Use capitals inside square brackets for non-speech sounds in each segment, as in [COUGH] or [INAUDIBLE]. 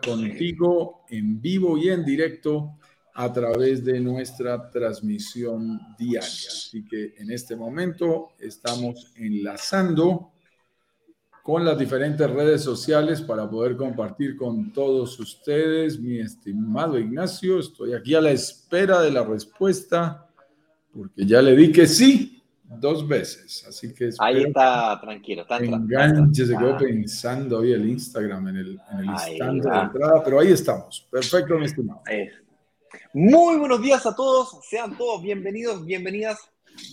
contigo en vivo y en directo a través de nuestra transmisión diaria. Así que en este momento estamos enlazando con las diferentes redes sociales para poder compartir con todos ustedes. Mi estimado Ignacio, estoy aquí a la espera de la respuesta porque ya le di que sí dos veces. Así que ahí está tranquilo. Está enganche, se quedó pensando hoy el Instagram en el, en el instante de entrada, pero ahí estamos. Perfecto, mi estimado. Muy buenos días a todos, sean todos bienvenidos, bienvenidas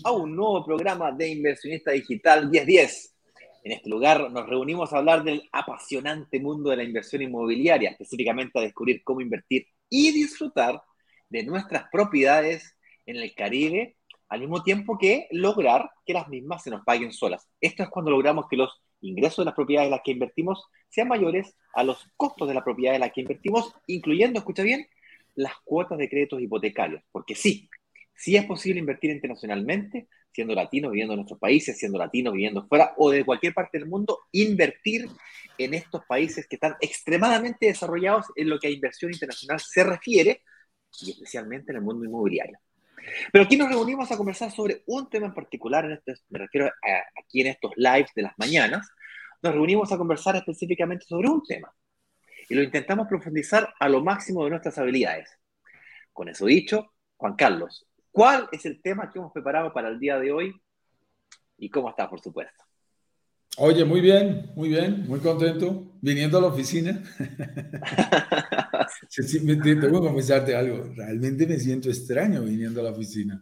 a un nuevo programa de Inversionista Digital 1010. En este lugar nos reunimos a hablar del apasionante mundo de la inversión inmobiliaria, específicamente a descubrir cómo invertir y disfrutar de nuestras propiedades en el Caribe, al mismo tiempo que lograr que las mismas se nos paguen solas. Esto es cuando logramos que los ingresos de las propiedades en las que invertimos sean mayores a los costos de la propiedad en la que invertimos, incluyendo, escucha bien, las cuotas de créditos hipotecarios, porque sí, sí es posible invertir internacionalmente, siendo latino, viviendo en nuestros países, siendo latino, viviendo fuera o de cualquier parte del mundo, invertir en estos países que están extremadamente desarrollados en lo que a inversión internacional se refiere, y especialmente en el mundo inmobiliario. Pero aquí nos reunimos a conversar sobre un tema en particular, en este, me refiero a, aquí en estos lives de las mañanas, nos reunimos a conversar específicamente sobre un tema, y lo intentamos profundizar a lo máximo de nuestras habilidades. Con eso dicho, Juan Carlos, ¿cuál es el tema que hemos preparado para el día de hoy y cómo está, por supuesto? Oye, muy bien, muy bien, muy contento, viniendo a la oficina. [LAUGHS] sí, tengo que confesarte algo, realmente me siento extraño viniendo a la oficina.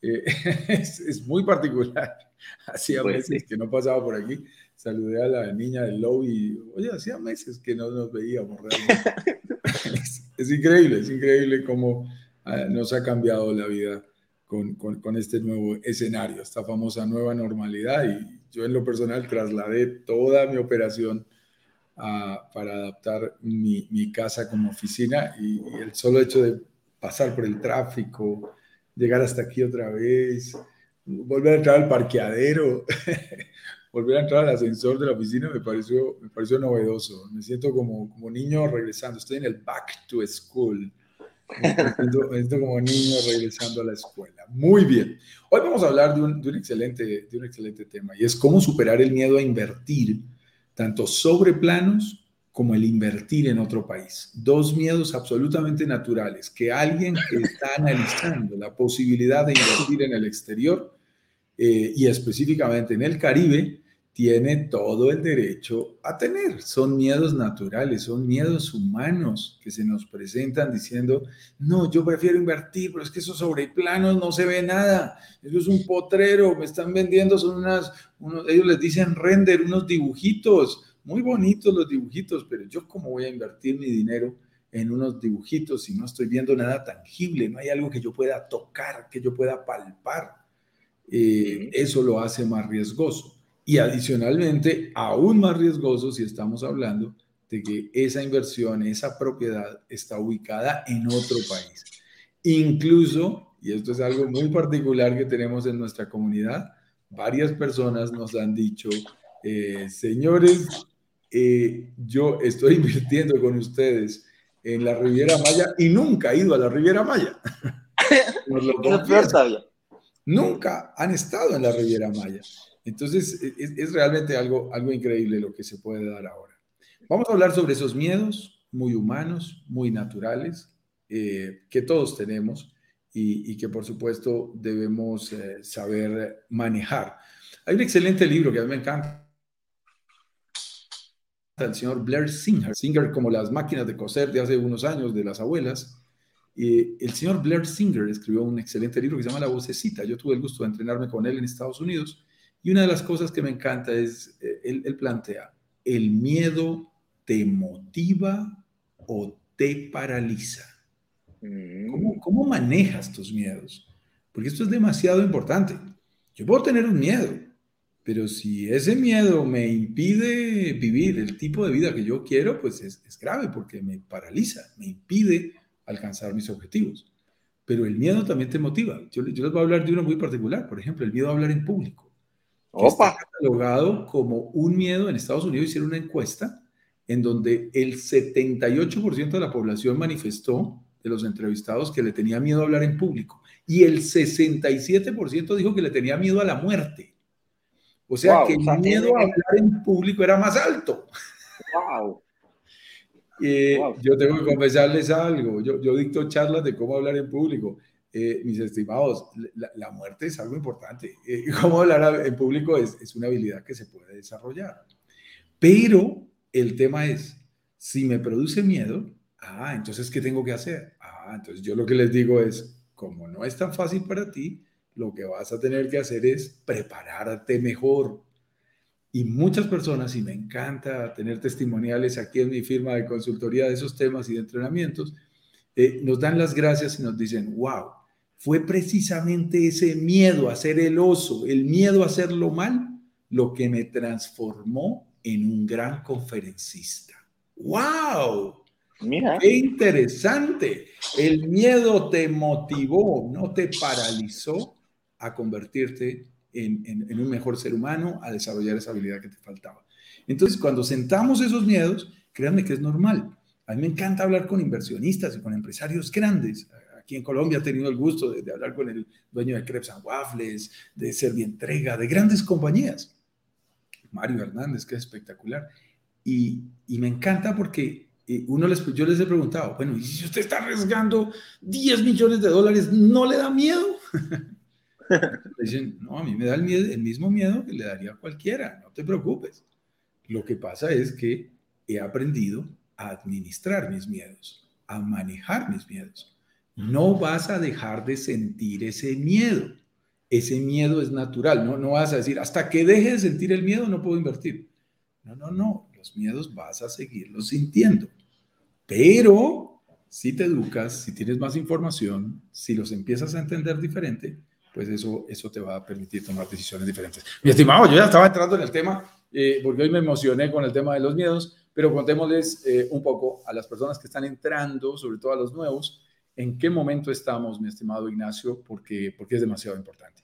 Eh, [LAUGHS] es, muy particular. [LAUGHS] Hacía pues meses que no pasaba por aquí saludé a la niña del lobby. Oye, hacía meses que no nos veíamos realmente. [LAUGHS] es, increíble, es increíble cómo ah, nos ha cambiado la vida con, con, este nuevo escenario, esta famosa nueva normalidad. Y yo en lo personal trasladé toda mi operación para adaptar mi, casa como oficina y, y el solo hecho de pasar por el tráfico, llegar hasta aquí otra vez, volver a entrar al parqueadero, [LAUGHS] volver a entrar al ascensor de la oficina me pareció, me pareció novedoso. Me siento como, como niño regresando. Estoy en el back to school. Me siento, como niño regresando a la escuela. Muy bien. Hoy vamos a hablar de un, de un, excelente, de un excelente tema y es cómo superar el miedo a invertir tanto sobre planos como el invertir en otro país. Dos miedos absolutamente naturales que alguien que está analizando la posibilidad de invertir en el exterior eh, y específicamente en el Caribe tiene todo el derecho a tener. Son miedos naturales, son miedos humanos que se nos presentan diciendo, no, yo prefiero invertir, pero es que esos sobreplanos no se ve nada, eso es un potrero, me están vendiendo, son unas, ellos les dicen render, unos dibujitos, muy bonitos los dibujitos, pero yo cómo voy a invertir mi dinero en unos dibujitos si no estoy viendo nada tangible, no hay algo que yo pueda tocar, que yo pueda palpar. Eh, eso lo hace más riesgoso. Y adicionalmente, aún más riesgoso si estamos hablando de que esa inversión, esa propiedad está ubicada en otro país. Incluso, y esto es algo muy particular que tenemos en nuestra comunidad, varias personas nos han dicho, eh, señores, eh, yo estoy [LAUGHS] invirtiendo con ustedes en la Riviera Maya y nunca he ido a la Riviera Maya. [LAUGHS] nunca han estado en la Riviera Maya. Entonces, e, es, realmente algo, algo increíble lo que se puede dar ahora. Vamos a hablar sobre esos miedos muy humanos, muy naturales, eh, que todos tenemos y, que por supuesto debemos eh, saber manejar. Hay un excelente libro que a mí me encanta, el señor Blair Singer, Singer como las máquinas de coser de hace unos años, de las abuelas. Y el señor Blair Singer escribió un excelente libro que se llama La Vocecita. Yo tuve el gusto de entrenarme con él en Estados Unidos y una de las cosas que me encanta es, eh, él, plantea, el miedo te motiva o te paraliza. ¿Cómo, mm. ¿Cómo, manejas tus miedos? Porque esto es demasiado importante. Yo puedo tener un miedo, pero si ese miedo me impide vivir el tipo de vida que yo quiero, pues es, es grave porque me paraliza, me impide alcanzar mis objetivos. Pero el miedo también te motiva. Yo, yo les voy a hablar de uno muy particular, por ejemplo, el miedo a hablar en público. Opa. está catalogado como un miedo. En Estados Unidos hicieron una encuesta en donde el 78% de la población manifestó de los entrevistados que le tenía miedo a hablar en público y el 67% dijo que le tenía miedo a la muerte. O sea que el miedo a hablar en público era más alto. Wow. Eh, yo tengo que confesarles algo. Yo, yo, dicto charlas de cómo hablar en público. Eh, mis estimados, la, muerte es algo importante. Eh, [LAUGHS] cómo hablar en público es, una habilidad que se puede desarrollar. Pero el tema es, si me produce miedo, ah, entonces, ¿qué tengo que hacer? Ah, entonces yo lo que les digo es, como no es tan fácil para ti, lo que vas a tener que hacer es prepararte mejor. Y muchas personas, y me encanta tener testimoniales aquí en mi firma de consultoría de esos temas y de entrenamientos, eh, nos dan las gracias y nos dicen, wow, fue precisamente ese miedo a ser el oso, el miedo a hacerlo mal, lo que me transformó en un gran conferencista. ¡Wow! Mira. ¡Qué interesante! El miedo te motivó, no te paralizó a convertirte en, un mejor ser humano, a desarrollar esa habilidad que te faltaba. Entonces, cuando sentamos esos miedos, créanme que es normal. A mí me encanta hablar con inversionistas y con empresarios grandes. Aquí en Colombia he tenido el gusto de, hablar con el dueño de Crepes and Waffles, de Servientrega, de grandes compañías. Mario Hernández, que es espectacular. Y, me encanta porque eh, uno les, yo les he preguntado, bueno, ¿y si usted está arriesgando 10 millones de dólares, no le da miedo? [LAUGHS] Dicen, no, a mí me da el, miedo, el mismo miedo que le daría a cualquiera, no te preocupes. Lo que pasa es que he aprendido a administrar mis miedos, a manejar mis miedos. No vas a dejar de sentir ese miedo. Ese miedo es natural, no, no vas a decir, hasta que deje de sentir el miedo no puedo invertir. No, no, no, los miedos vas a seguirlos sintiendo. Pero si te educas, si tienes más información, si los empiezas a entender diferente, pues eso, eso te va a permitir tomar decisiones diferentes. Mi estimado, yo ya estaba entrando en el tema, eh, porque hoy me emocioné con el tema de los miedos, pero contémosles eh, un poco a las personas que están entrando, sobre todo a los nuevos, en qué momento estamos, mi estimado Ignacio, porque, porque es demasiado importante.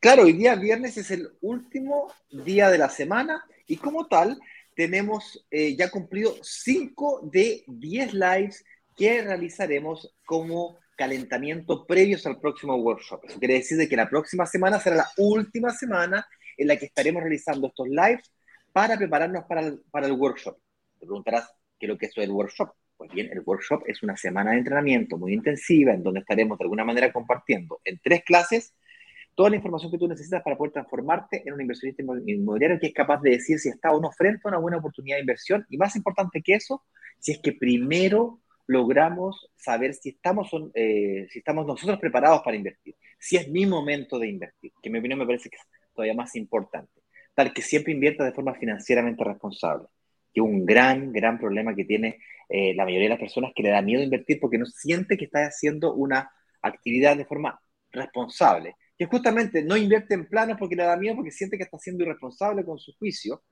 Claro, hoy día viernes es el último día de la semana y como tal tenemos eh, ya cumplido 5 de 10 lives que realizaremos como calentamiento previos al próximo workshop. Eso quiere decir que la próxima semana será la última semana en la que estaremos realizando estos lives para prepararnos para el, para el workshop. Te preguntarás, ¿qué es lo que es el workshop? Pues bien, el workshop es una semana de entrenamiento muy intensiva en donde estaremos de alguna manera compartiendo en tres clases toda la información que tú necesitas para poder transformarte en un inversionista inmobiliario que es capaz de decir si está o no frente a una buena oportunidad de inversión y más importante que eso, si es que primero logramos saber si estamos, eh, si estamos nosotros preparados para invertir, si es mi momento de invertir, que en mi opinión me parece que es todavía más importante, tal que siempre invierta de forma financieramente responsable, que un gran, gran problema que tiene eh, la mayoría de las personas que le da miedo invertir porque no siente que está haciendo una actividad de forma responsable que justamente no invierte en planos porque le da miedo, porque siente que está siendo irresponsable con su juicio,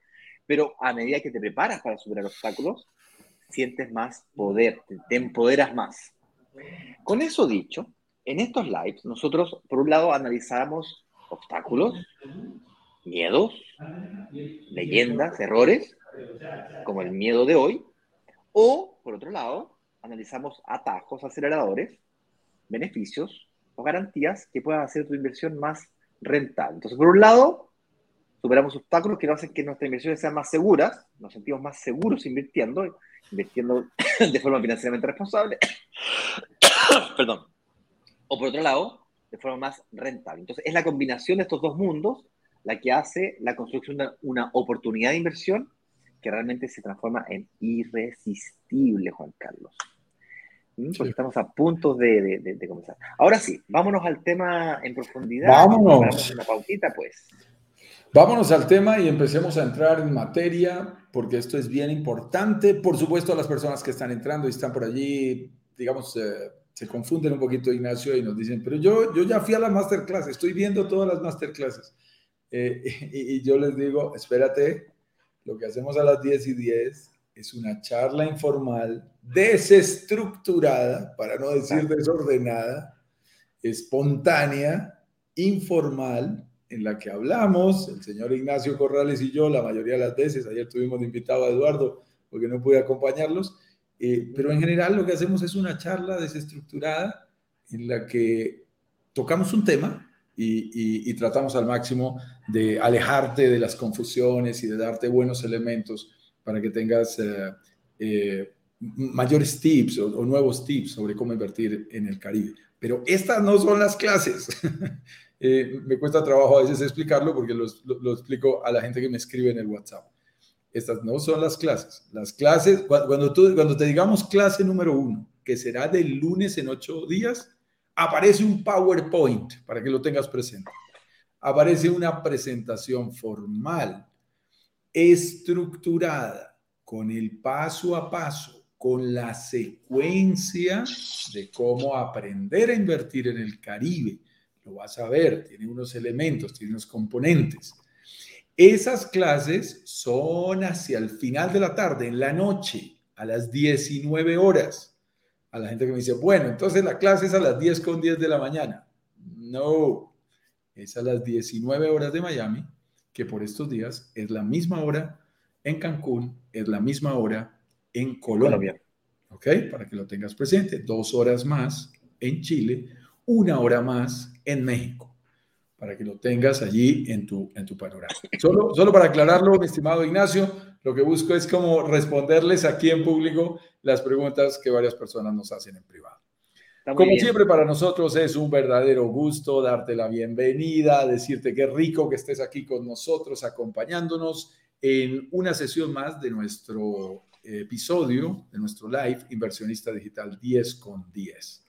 pero a medida que te preparas para superar obstáculos, sientes más poder, te, empoderas más. Con eso dicho, en estos lives nosotros, por un lado, analizamos obstáculos, miedos, leyendas, errores, como el miedo de hoy, o, por otro lado, analizamos atajos, aceleradores, beneficios, garantías que puedan hacer tu inversión más rentable. Entonces, por un lado, superamos obstáculos que hacen que nuestras inversiones sean más seguras, nos sentimos más seguros invirtiendo, invirtiendo [COUGHS] de forma financieramente responsable. [COUGHS] Perdón. O por otro lado, de forma más rentable. Entonces, es la combinación de estos dos mundos la que hace la construcción de una oportunidad de inversión que realmente se transforma en irresistible, Juan Carlos porque estamos a punto de, comenzar. Ahora sí, vámonos al tema en profundidad. Vámonos. Una pautita, pues. Vámonos al tema y empecemos a entrar en materia, porque esto es bien importante. Por supuesto, a las personas que están entrando y están por allí, digamos, eh, se confunden un poquito, Ignacio, y nos dicen, pero yo, yo ya fui a la masterclass, estoy viendo todas las masterclasses. Eh, [LAUGHS] y, y, yo les digo, espérate, lo que hacemos a las 10 y 10 es una charla informal, desestructurada, para no decir desordenada, espontánea, informal, en la que hablamos, el señor Ignacio Corrales y yo, la mayoría de las veces, ayer tuvimos invitado a Eduardo porque no pude acompañarlos. Eh, pero en general lo que hacemos es una charla desestructurada en la que tocamos un tema y, tratamos al máximo de alejarte de las confusiones y de darte buenos elementos para que tengas eh, eh, mayores tips o, nuevos tips sobre cómo invertir en el Caribe. Pero estas no son las clases. [LAUGHS] me cuesta trabajo a veces explicarlo porque lo, lo, explico a la gente que me escribe en el WhatsApp. Estas no son las clases. Las clases, cuando, tú, cuando te digamos clase número uno, que será del lunes en ocho días, aparece un PowerPoint para que lo tengas presente. Aparece una presentación formal, estructurada, con el paso a paso, con la secuencia de cómo aprender a invertir en el Caribe. Lo vas a ver, tiene unos elementos, tiene unos componentes. Esas clases son hacia el final de la tarde, en la noche, a las 19 horas. A la gente que me dice, bueno, entonces la clase es a las 10 con 10 de la mañana. No, es a las 19 horas de Miami, que por estos días es la misma hora en Cancún, es la misma hora en Colombia. ¿Ok? Para que lo tengas presente. Dos horas más en Chile, una hora más en México para que lo tengas allí en tu, en tu panorama. Solo, solo para aclararlo, mi estimado Ignacio, lo que busco es como responderles aquí en público las preguntas que varias personas nos hacen en privado. Como siempre, para nosotros es un verdadero gusto darte la bienvenida, decirte que rico que estés aquí con nosotros, acompañándonos en una sesión más de nuestro episodio, de nuestro live Inversionista Digital 10 con 10.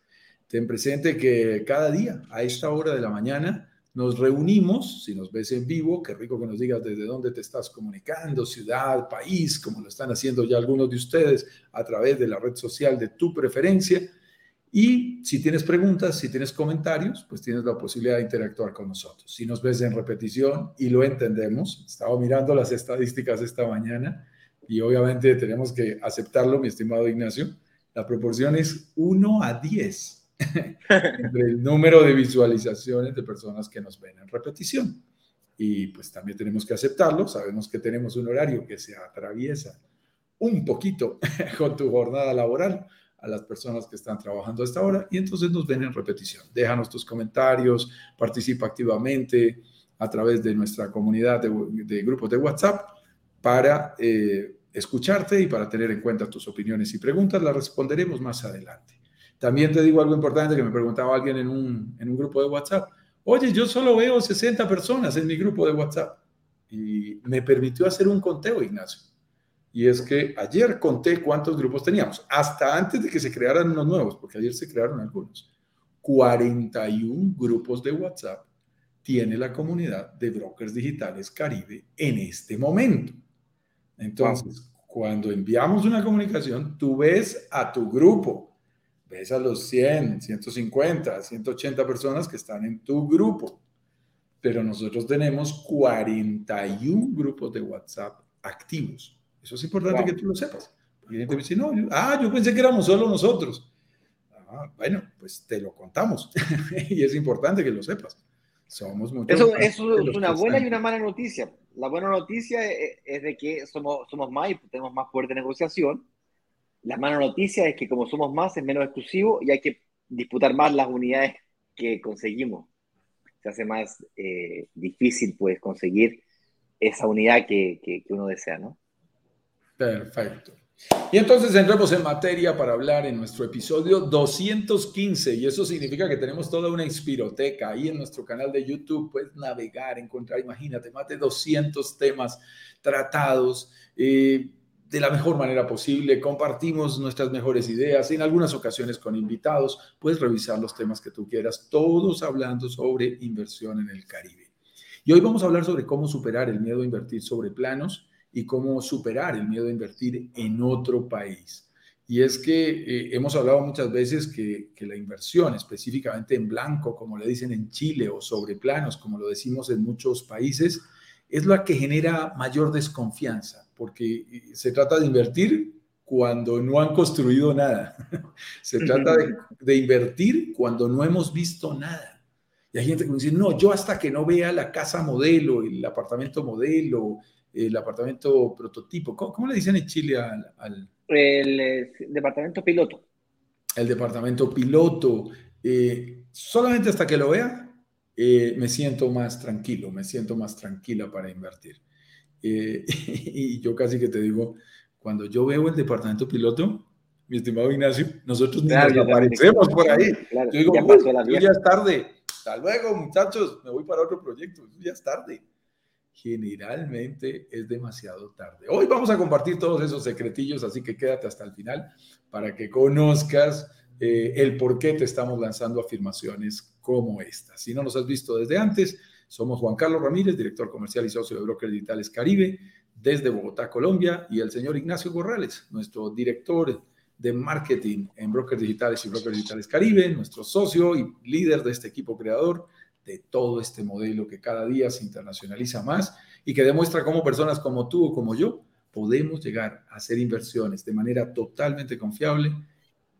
Ten presente que cada día, a esta hora de la mañana, nos reunimos, si nos ves en vivo, qué rico que nos digas desde dónde te estás comunicando, ciudad, país, como lo están haciendo ya algunos de ustedes a través de la red social de tu preferencia. Y si tienes preguntas, si tienes comentarios, pues tienes la posibilidad de interactuar con nosotros. Si nos ves en repetición y lo entendemos, estaba mirando las estadísticas esta mañana y obviamente tenemos que aceptarlo, mi estimado Ignacio, la proporción es 1 a 10 el número de visualizaciones de personas que nos ven en repetición. Y pues también tenemos que aceptarlo. Sabemos que tenemos un horario que se atraviesa un poquito [LAUGHS] con tu jornada laboral a las personas que están trabajando a esta hora y entonces nos ven en repetición. Déjanos tus comentarios, participa activamente a través de nuestra comunidad de, grupos de WhatsApp para eh, escucharte y para tener en cuenta tus opiniones y preguntas. Las responderemos más adelante. También te digo algo importante que me preguntaba alguien en un, en un grupo de WhatsApp. Oye, yo solo veo 60 personas en mi grupo de WhatsApp. Y me permitió hacer un conteo, Ignacio. Y es que ayer conté cuántos grupos teníamos, hasta antes de que se crearan unos nuevos, porque ayer se crearon algunos. 41 grupos de WhatsApp tiene la comunidad de brokers digitales Caribe en este momento. Entonces, cuando enviamos una comunicación, tú ves a tu grupo ves a los 100, 150, 180 personas que están en tu grupo. Pero nosotros tenemos 41 grupos de WhatsApp activos. Eso es importante que tú lo sepas. Porque gente me dice, no, yo, ah, yo pensé que éramos solo nosotros. Ah, bueno, pues te lo contamos. [LAUGHS] y es importante que lo sepas. Somos muchos. Eso, eso es una buena y una mala noticia. La buena noticia es, es de que somos, somos más y tenemos más poder de negociación la mala noticia es que como somos más, es menos exclusivo y hay que disputar más las unidades que conseguimos. Se hace más eh, difícil, pues, conseguir esa unidad que, uno desea, ¿no? Perfecto. Y entonces entremos en materia para hablar en nuestro episodio 215 y eso significa que tenemos toda una inspiroteca ahí en nuestro canal de YouTube, puedes navegar, encontrar, imagínate, más de 200 temas tratados. Eh, de la mejor manera posible, compartimos nuestras mejores ideas, en algunas ocasiones con invitados, puedes revisar los temas que tú quieras, todos hablando sobre inversión en el Caribe. Y hoy vamos a hablar sobre cómo superar el miedo a invertir sobre planos y cómo superar el miedo a invertir en otro país. Y es que eh, hemos hablado muchas veces que, que, la inversión, específicamente en blanco, como le dicen en Chile, o sobre planos, como lo decimos en muchos países, es la que genera mayor desconfianza porque eh, se trata de invertir cuando no han construido nada. [LAUGHS] se trata de, invertir cuando no hemos visto nada. Y hay gente que me dice, no, yo hasta que no vea la casa modelo, el apartamento modelo, el apartamento prototipo. ¿Cómo, le dicen en Chile al... El, eh, departamento piloto. El departamento piloto. Eh, solamente hasta que lo vea, eh, me siento más tranquilo, me siento más tranquila para invertir. [LAUGHS] y yo casi que te digo, cuando yo veo el departamento piloto, mi estimado Ignacio, nosotros ni nos aparecemos por ahí. yo digo, ya, ya es tarde. Hasta luego, muchachos, me voy para otro proyecto. Ya es tarde generalmente es demasiado tarde. Hoy vamos a compartir todos esos secretillos, así que quédate hasta el final para que conozcas eh, el por qué te estamos lanzando afirmaciones como esta. Si no nos has visto desde antes, somos Juan Carlos Ramírez, director comercial y socio de Brokers Digitales Caribe, desde Bogotá, Colombia, y el señor Ignacio Corrales, nuestro director de marketing en Brokers Digitales y Brokers Digitales Caribe, nuestro socio y líder de este equipo creador de todo este modelo que cada día se internacionaliza más y que demuestra cómo personas como tú o como yo podemos llegar a hacer inversiones de manera totalmente confiable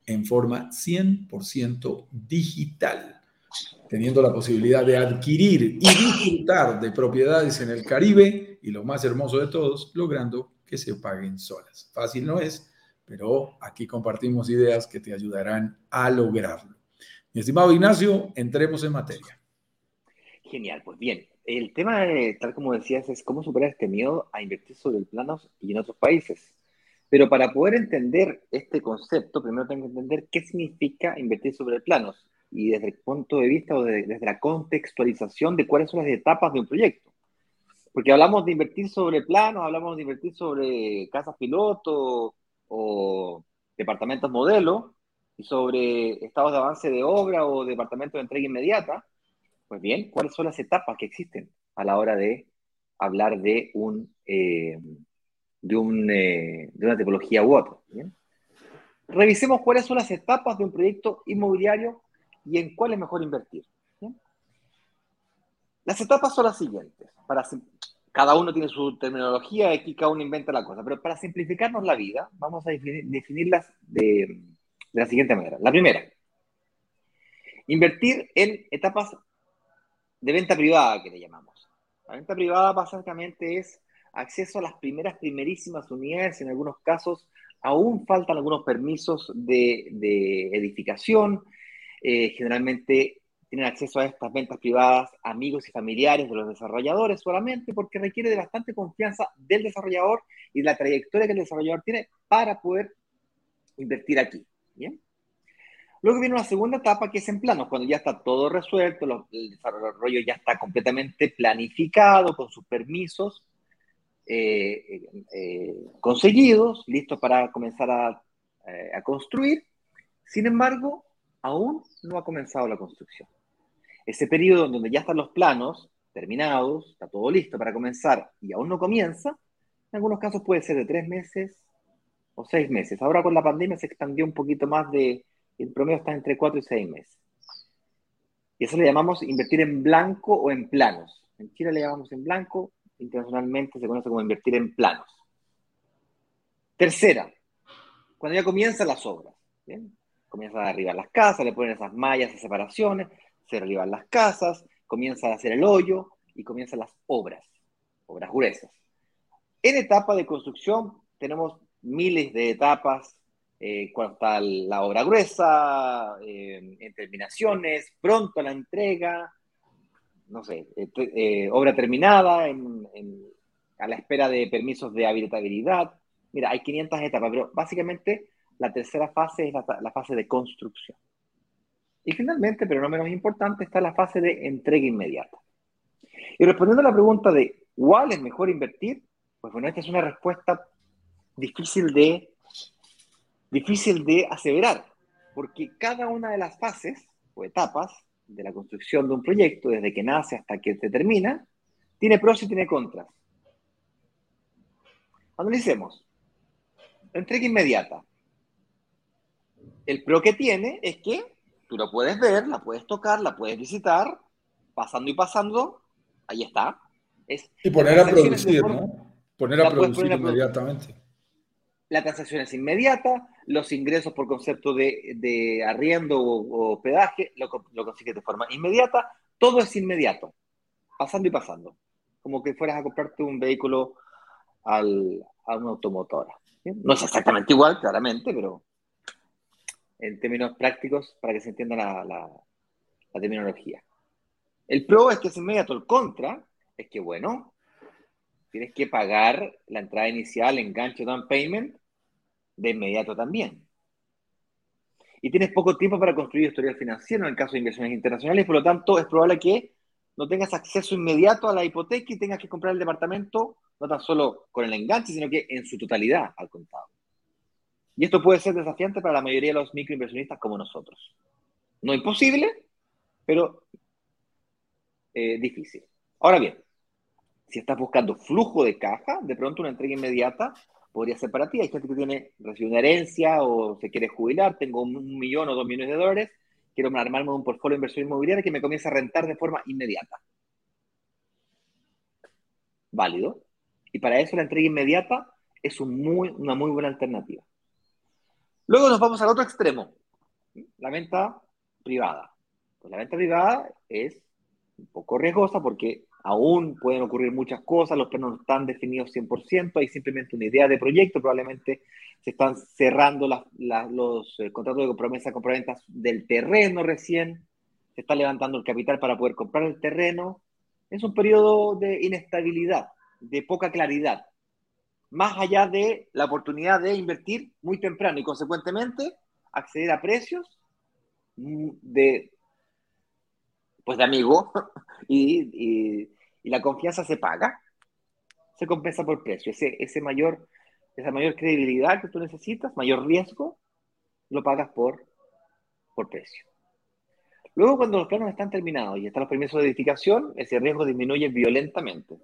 en forma 100% digital, teniendo la posibilidad de adquirir y disfrutar de propiedades en el Caribe y lo más hermoso de todos, logrando que se paguen solas. Fácil no es, pero aquí compartimos ideas que te ayudarán a lograrlo. Mi estimado Ignacio, entremos en materia. Genial, pues bien, el tema, tal como decías, es cómo superar este miedo a invertir sobre el plano y en otros países. Pero para poder entender este concepto, primero tengo que entender qué significa invertir sobre el plano y desde el punto de vista o desde la contextualización de cuáles son las etapas de un proyecto. Porque hablamos de invertir sobre planos, hablamos de invertir sobre casas piloto o departamentos modelo y sobre estados de avance de obra o departamentos de entrega inmediata pues bien, ¿cuáles son las etapas que existen a la hora de hablar de, un, eh, de, un, eh, de una tipología u otra? Revisemos cuáles son las etapas de un proyecto inmobiliario y en cuál es mejor invertir. Las etapas son las siguientes. Cada uno tiene su terminología, y cada uno inventa la cosa, pero para simplificarnos la vida, vamos a definirlas de, de la siguiente manera. La primera, invertir en etapas de venta privada que le llamamos. La venta privada básicamente es acceso a las primeras, primerísimas unidades. En algunos casos aún faltan algunos permisos de, edificación. Eh, generalmente tienen acceso a estas ventas privadas amigos y familiares de los desarrolladores solamente porque requiere de bastante confianza del desarrollador y de la trayectoria que el desarrollador tiene para poder invertir aquí. ¿bien? Luego viene una segunda etapa que es en planos, cuando ya está todo resuelto, el desarrollo ya está completamente planificado con sus permisos eh, eh, conseguidos, listos para comenzar eh, a, construir. Sin embargo, aún no ha comenzado la construcción. Ese periodo donde ya están los planos terminados, está todo listo para comenzar y aún no comienza, en algunos casos puede ser de tres meses o seis meses. Ahora con la pandemia se expandió un poquito más de el promedio está entre 4 y 6 meses. Y eso le llamamos invertir en blanco o en planos. En Chile le llamamos en blanco, internacionalmente se conoce como invertir en planos. Tercera, cuando ya comienzan las obras. ¿bien? Comienzan a arribar las casas, le ponen esas mallas de separaciones, se arriban las casas, comienzan a hacer el hoyo y comienzan las obras, obras gruesas. En etapa de construcción tenemos miles de etapas eh, cuando está la obra gruesa, eh, en terminaciones, pronto la entrega, no sé, eh, eh, obra terminada, a la espera de permisos de habitabilidad. Mira, hay 500 etapas, pero básicamente la tercera fase es la, fase de construcción. Y finalmente, pero no menos importante, está la fase de entrega inmediata. Y respondiendo a la pregunta de ¿cuál es mejor invertir? Pues bueno, esta es una respuesta difícil de difícil de aseverar, porque cada una de las fases o etapas de la construcción de un proyecto, desde que nace hasta que se termina, tiene pros y tiene contras. Analicemos. entrega inmediata. El pro que tiene es que tú la puedes ver, la puedes tocar, la puedes visitar, pasando y pasando, ahí está. y poner a producir, ¿no? Poner a producir inmediatamente la transacción es inmediata, los ingresos por concepto de, arriendo o, o, pedaje lo, lo consigues de forma inmediata, todo es inmediato, pasando y pasando, como que fueras a comprarte un vehículo al, a una automotora. No es exactamente igual, claramente, pero en términos prácticos, para que se entienda la, terminología. El pro es que es inmediato, el contra es que, bueno, tienes que pagar la entrada inicial, enganche, down payment, de inmediato también. Y tienes poco tiempo para construir historial financiero en el caso de inversiones internacionales, por lo tanto es probable que no tengas acceso inmediato a la hipoteca y tengas que comprar el departamento no tan solo con el enganche, sino que en su totalidad al contado. Y esto puede ser desafiante para la mayoría de los microinversionistas como nosotros. No imposible, pero eh, difícil. Ahora bien, si estás buscando flujo de caja, de pronto una entrega inmediata podría ser para ti. Hay gente que tiene, recibe una herencia o se quiere jubilar, tengo un millón o dos millones de dólares, quiero armarme un portfolio de inversión inmobiliaria que me comience a rentar de forma inmediata. Válido. Y para eso la entrega inmediata es una muy buena alternativa. Luego nos vamos al otro extremo, la venta privada. Pues la venta privada es un poco riesgosa porque aún pueden ocurrir muchas cosas, los planos no están definidos 100%, hay simplemente una idea de proyecto, probablemente se están cerrando los eh, contratos de promesa compraventas del terreno recién, se está levantando el capital para poder comprar el terreno. Es un periodo de inestabilidad, de poca claridad, más allá de la oportunidad de invertir muy temprano y consecuentemente acceder a precios mm, de pues de amigo [LAUGHS] y, la confianza se paga, se compensa por precio. Ese, ese mayor, esa mayor credibilidad que tú necesitas, mayor riesgo, lo pagas por, por precio. Luego, cuando los planos están terminados y están los permisos de edificación, ese riesgo disminuye violentamente.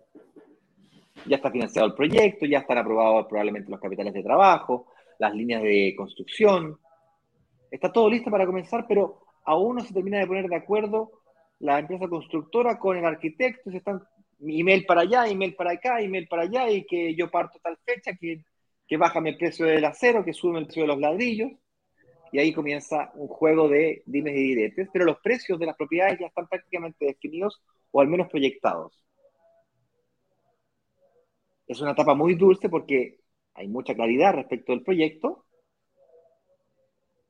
Ya está financiado el proyecto, ya están aprobados probablemente los capitales de trabajo, las líneas de construcción. Está todo listo para comenzar, pero aún no se termina de poner de acuerdo la empresa constructora con el arquitecto, se están email para allá, email para acá, email para allá, y que yo parto tal fecha, que, que bájame el precio del acero, que sube el precio de los ladrillos, y ahí comienza un juego de dimes y diretes, pero los precios de las propiedades ya están prácticamente definidos o al menos proyectados. Es una etapa muy dulce porque hay mucha claridad respecto del proyecto,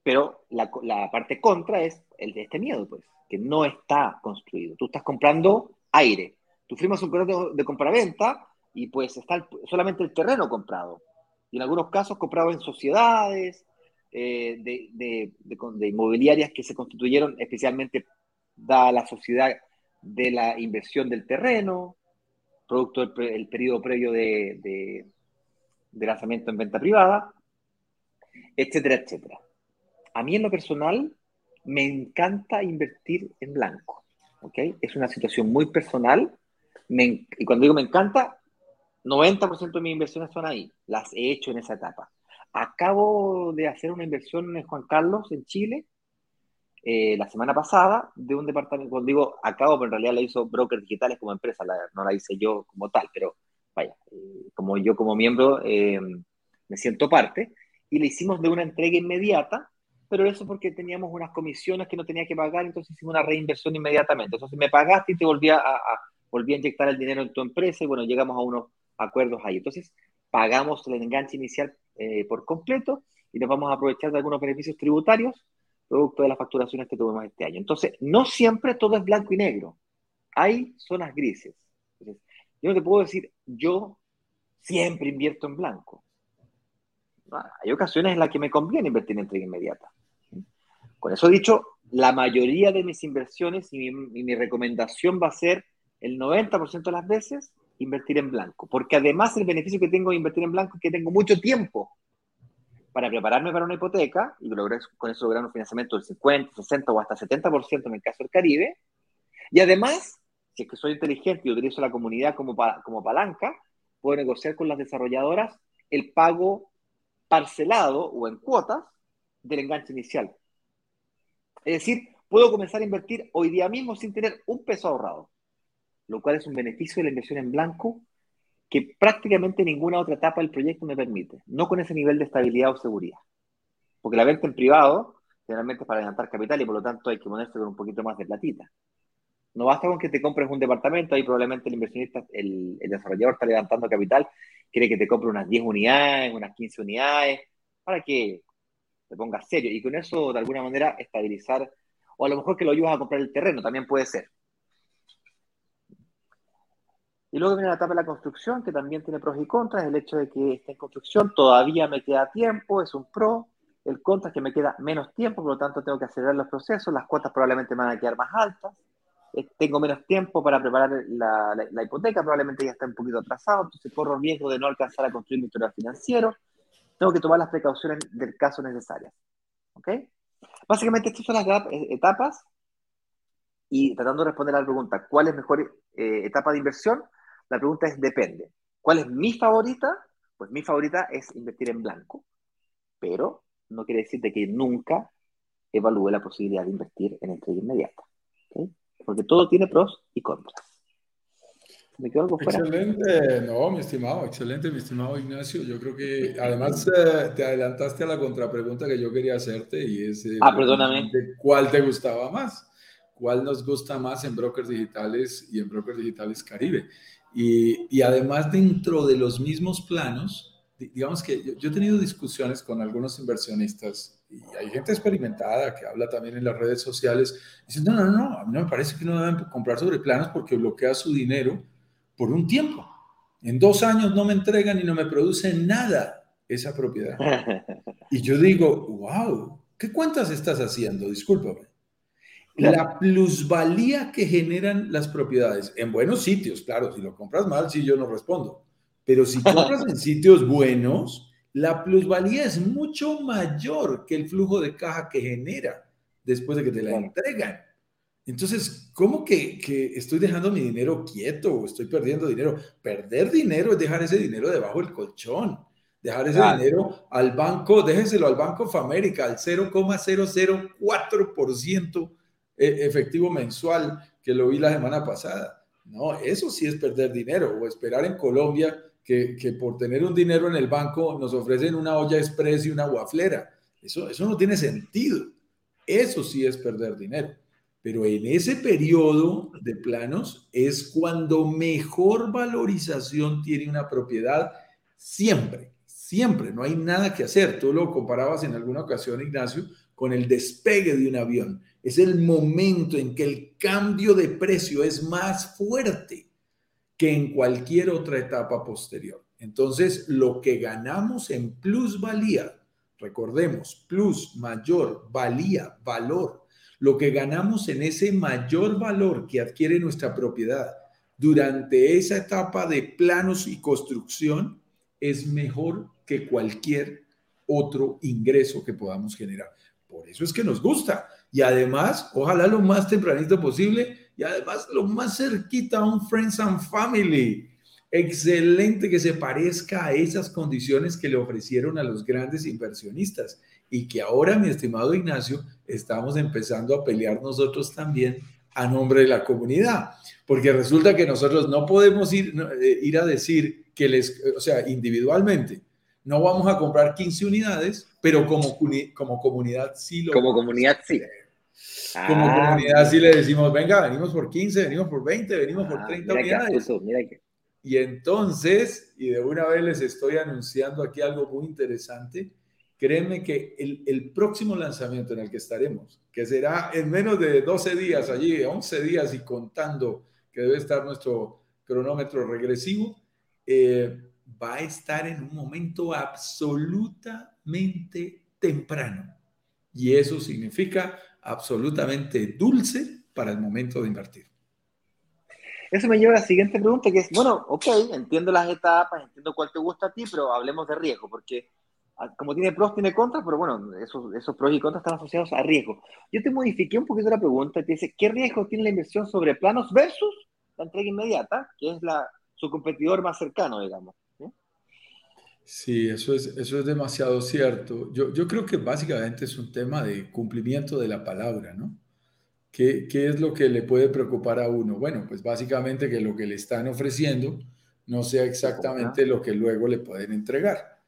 pero la, parte contra es el de este miedo, pues que no está construido. Tú estás comprando aire. Tú firmas un contrato de compraventa y pues está solamente el terreno comprado. Y en algunos casos comprado en sociedades, eh, de, inmobiliarias que se constituyeron especialmente dada la sociedad de la inversión del terreno, producto del periodo previo de, de lanzamiento en venta privada, etcétera, etcétera. A mí en lo personal me encanta invertir en blanco. ¿ok? Es una situación muy personal. y cuando digo me encanta, 90% de mis inversiones son ahí. Las he hecho en esa etapa. Acabo de hacer una inversión en Juan Carlos, en Chile, eh, la semana pasada, de un departamento. Cuando digo acabo, pero en realidad la hizo Brokers Digitales como empresa, no la hice yo como tal, pero vaya, eh, como yo como miembro eh, me siento parte. Y le hicimos de una entrega inmediata pero eso porque teníamos unas comisiones que no tenía que pagar, entonces hicimos una reinversión inmediatamente. Entonces me pagaste y te volví a, volví a inyectar el dinero en tu empresa y bueno, llegamos a unos acuerdos ahí. Entonces pagamos el enganche inicial eh, por completo y nos vamos a aprovechar de algunos beneficios tributarios producto de las facturaciones que tuvimos este año. Entonces, no siempre todo es blanco y negro. Hay zonas grises. yo no te puedo decir, yo siempre invierto en blanco. Hay ocasiones en las que me conviene invertir en entrega inmediata. Con eso dicho, la mayoría de mis inversiones y mi, recomendación va a ser el 90% de las veces invertir en blanco, porque además el beneficio que tengo de invertir en blanco es que tengo mucho tiempo para prepararme para una hipoteca y lograr, con eso lograr un financiamiento del 50, 60 o hasta 70% en el caso del Caribe. Y además, si es que soy inteligente y utilizo la comunidad como, como palanca, puedo negociar con las desarrolladoras el pago parcelado o en cuotas del enganche inicial. Es decir, puedo comenzar a invertir hoy día mismo sin tener un peso ahorrado, lo cual es un beneficio de la inversión en blanco que prácticamente ninguna otra etapa del proyecto me permite, no con ese nivel de estabilidad o seguridad. Porque la venta en privado generalmente es para adelantar capital y por lo tanto hay que ponerse con un poquito más de platita. No basta con que te compres un departamento, ahí probablemente el inversionista, el, el desarrollador está levantando capital quiere que te compre unas 10 unidades, unas 15 unidades, para que te pongas serio y con eso de alguna manera estabilizar, o a lo mejor que lo ayudas a comprar el terreno, también puede ser. Y luego viene la etapa de la construcción, que también tiene pros y contras. El hecho de que esté en construcción todavía me queda tiempo, es un pro. El contra es que me queda menos tiempo, por lo tanto tengo que acelerar los procesos. Las cuotas probablemente me van a quedar más altas. Eh, tengo menos tiempo para preparar la, hipoteca, probablemente ya está un poquito atrasado, entonces corro riesgo de no alcanzar a construir mi historial financiero. Tengo que tomar las precauciones del caso necesarias. ¿Ok? Básicamente, estas son las etapas. Y tratando de responder a la pregunta, ¿cuál es mejor eh, etapa de inversión? La pregunta es, depende. ¿Cuál es mi favorita? Pues mi favorita es invertir en blanco, pero no quiere decir que nunca evalúe la posibilidad de invertir en entrega inmediata. Porque todo tiene pros y contras. ¿Me quedo algo fuera? Excelente, no, mi estimado, excelente, mi estimado Ignacio. Yo creo que además eh, te adelantaste a la contrapregunta que yo quería hacerte y es... Eh, ah, perdóname. ¿Cuál te gustaba más? ¿Cuál nos gusta más en Brokers Digitales y en Brokers Digitales Caribe? Y, además dentro de los mismos planos, digamos que yo, he tenido discusiones con algunos inversionistas y hay gente experimentada que habla también en las redes sociales diciendo, no, no, no, a mí no me parece que no deben comprar sobre planos porque bloquea su dinero por un tiempo. En dos años no me entregan y no me producen nada esa propiedad. [LAUGHS] Y yo digo, wow, ¿qué cuentas estás haciendo? Discúlpame la plusvalía que generan las propiedades en buenos sitios, claro, si lo compras mal, sí, yo no respondo, pero si [LAUGHS] compras en sitios buenos, la plusvalía es mucho mayor que el flujo de caja que genera después de que te la entregan. Entonces, ¿cómo que, que, estoy dejando mi dinero quieto o estoy perdiendo dinero? Perder dinero es dejar ese dinero debajo del colchón, dejar ese dinero al banco, déjeselo al Banco of America, al 0,004% e, efectivo mensual que lo vi la semana pasada. No, eso sí es perder dinero o esperar en Colombia que, que por tener un dinero en el banco nos ofrecen una olla express y una guaflera. Eso, eso no tiene sentido. Eso sí es perder dinero. Pero en ese periodo de planos es cuando mejor valorización tiene una propiedad siempre, siempre. No hay nada que hacer. Tú lo comparabas en alguna ocasión, Ignacio, con el despegue de un avión es el momento en que el cambio de precio es más fuerte que en cualquier otra etapa posterior. Entonces, lo que ganamos en plusvalía, recordemos, plus, mayor, valía, valor, lo que ganamos en ese mayor valor que adquiere nuestra propiedad durante esa etapa de planos y construcción es mejor que cualquier otro ingreso que podamos generar. Por eso es que nos gusta y además, ojalá lo más tempranito posible y además lo más cerquita a un Friends and Family. Excelente que se parezca a esas condiciones que le ofrecieron a los grandes inversionistas y que ahora, mi estimado Ignacio, estamos empezando a pelear nosotros también a nombre de la comunidad, porque resulta que nosotros no podemos ir, eh, ir a decir que les, o sea, individualmente, no vamos a comprar 15 unidades, pero como, como comunidad sí lo Como comunidad sí. Como ah, comunidad sí le decimos, venga, venimos por 15, venimos por 20, venimos por 30 ah, unidades. Y entonces, y de una vez les estoy anunciando aquí algo muy interesante, créeme que el, el, próximo lanzamiento en el que estaremos, que será en menos de 12 días allí, 11 días y contando que debe estar nuestro cronómetro regresivo, eh, va a estar en un momento absolutamente temprano. Y eso significa absolutamente dulce para el momento de invertir. Eso me lleva a la siguiente pregunta, que es, bueno, ok, entiendo las etapas, entiendo cuál te gusta a ti, pero hablemos de riesgo, porque ah, como tiene pros, tiene contras, pero bueno, esos, esos pros y contras están asociados a riesgo. Yo te modifiqué un poquito la pregunta, te dice, ¿qué riesgo tiene la inversión sobre planos versus la entrega inmediata, que es la, su competidor más cercano, digamos? Sí, eso es, eso es demasiado cierto. Yo, yo creo que básicamente es un tema de cumplimiento de la palabra, ¿no? ¿Qué, ¿Qué, es lo que le puede preocupar a uno? Bueno, pues básicamente que lo que le están ofreciendo no sea exactamente lo que luego le pueden entregar.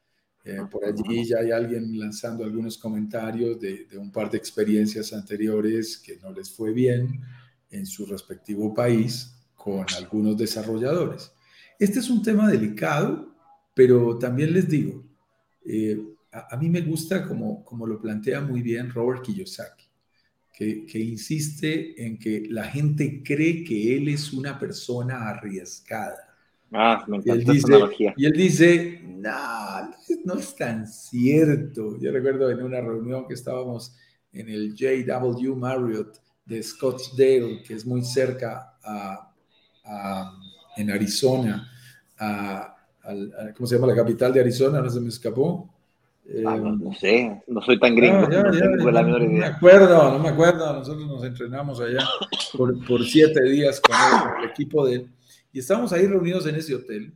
Eh, por allí ya hay alguien lanzando algunos comentarios de, de, un par de experiencias anteriores que no les fue bien en su respectivo país con algunos desarrolladores. Este es un tema delicado pero también les digo, eh, a, mí me gusta como, como lo plantea muy bien Robert Kiyosaki, que, que, insiste en que la gente cree que él es una persona arriesgada. Ah, me y él dice, Y él dice, no, no es tan cierto. Yo recuerdo en una reunión que estábamos en el JW Marriott de Scottsdale, que es muy cerca a, en Arizona, a, ¿cómo se llama? La capital de Arizona, no se me escapó. Ah, no, sé, no soy tan gringo. no, me acuerdo, no me acuerdo. Nosotros nos entrenamos allá por, por siete días con el, equipo de Y estábamos ahí reunidos en ese hotel.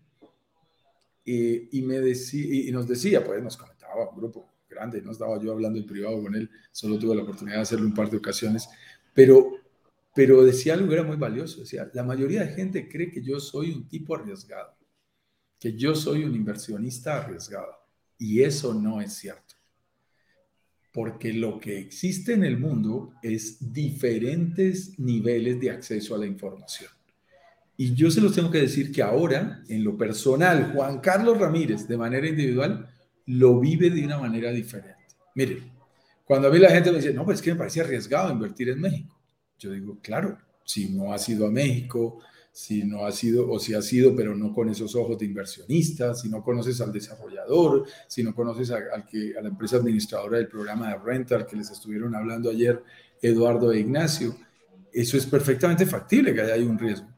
Y, y me decía, y nos decía, pues nos comentaba un grupo grande, no estaba yo hablando en privado con él, solo tuve la oportunidad de hacerlo un par de ocasiones, pero, pero decía algo que era muy valioso, decía, la mayoría de gente cree que yo soy un tipo arriesgado, que yo soy un inversionista arriesgado, y eso no es cierto, porque lo que existe en el mundo es diferentes niveles de acceso a la información. Y yo se los tengo que decir que ahora, en lo personal, Juan Carlos Ramírez, de manera individual, lo vive de una manera diferente. Mire, cuando a mí la gente me dice, no, pues es que me parece arriesgado invertir en México. Yo digo, claro, si no has ido a México, si no ha sido, o si ha sido, pero no con esos ojos de inversionista, si no conoces al desarrollador, si no conoces a, al que, a la empresa administradora del programa de rental que les estuvieron hablando ayer, Eduardo e Ignacio, eso es perfectamente factible que haya un riesgo.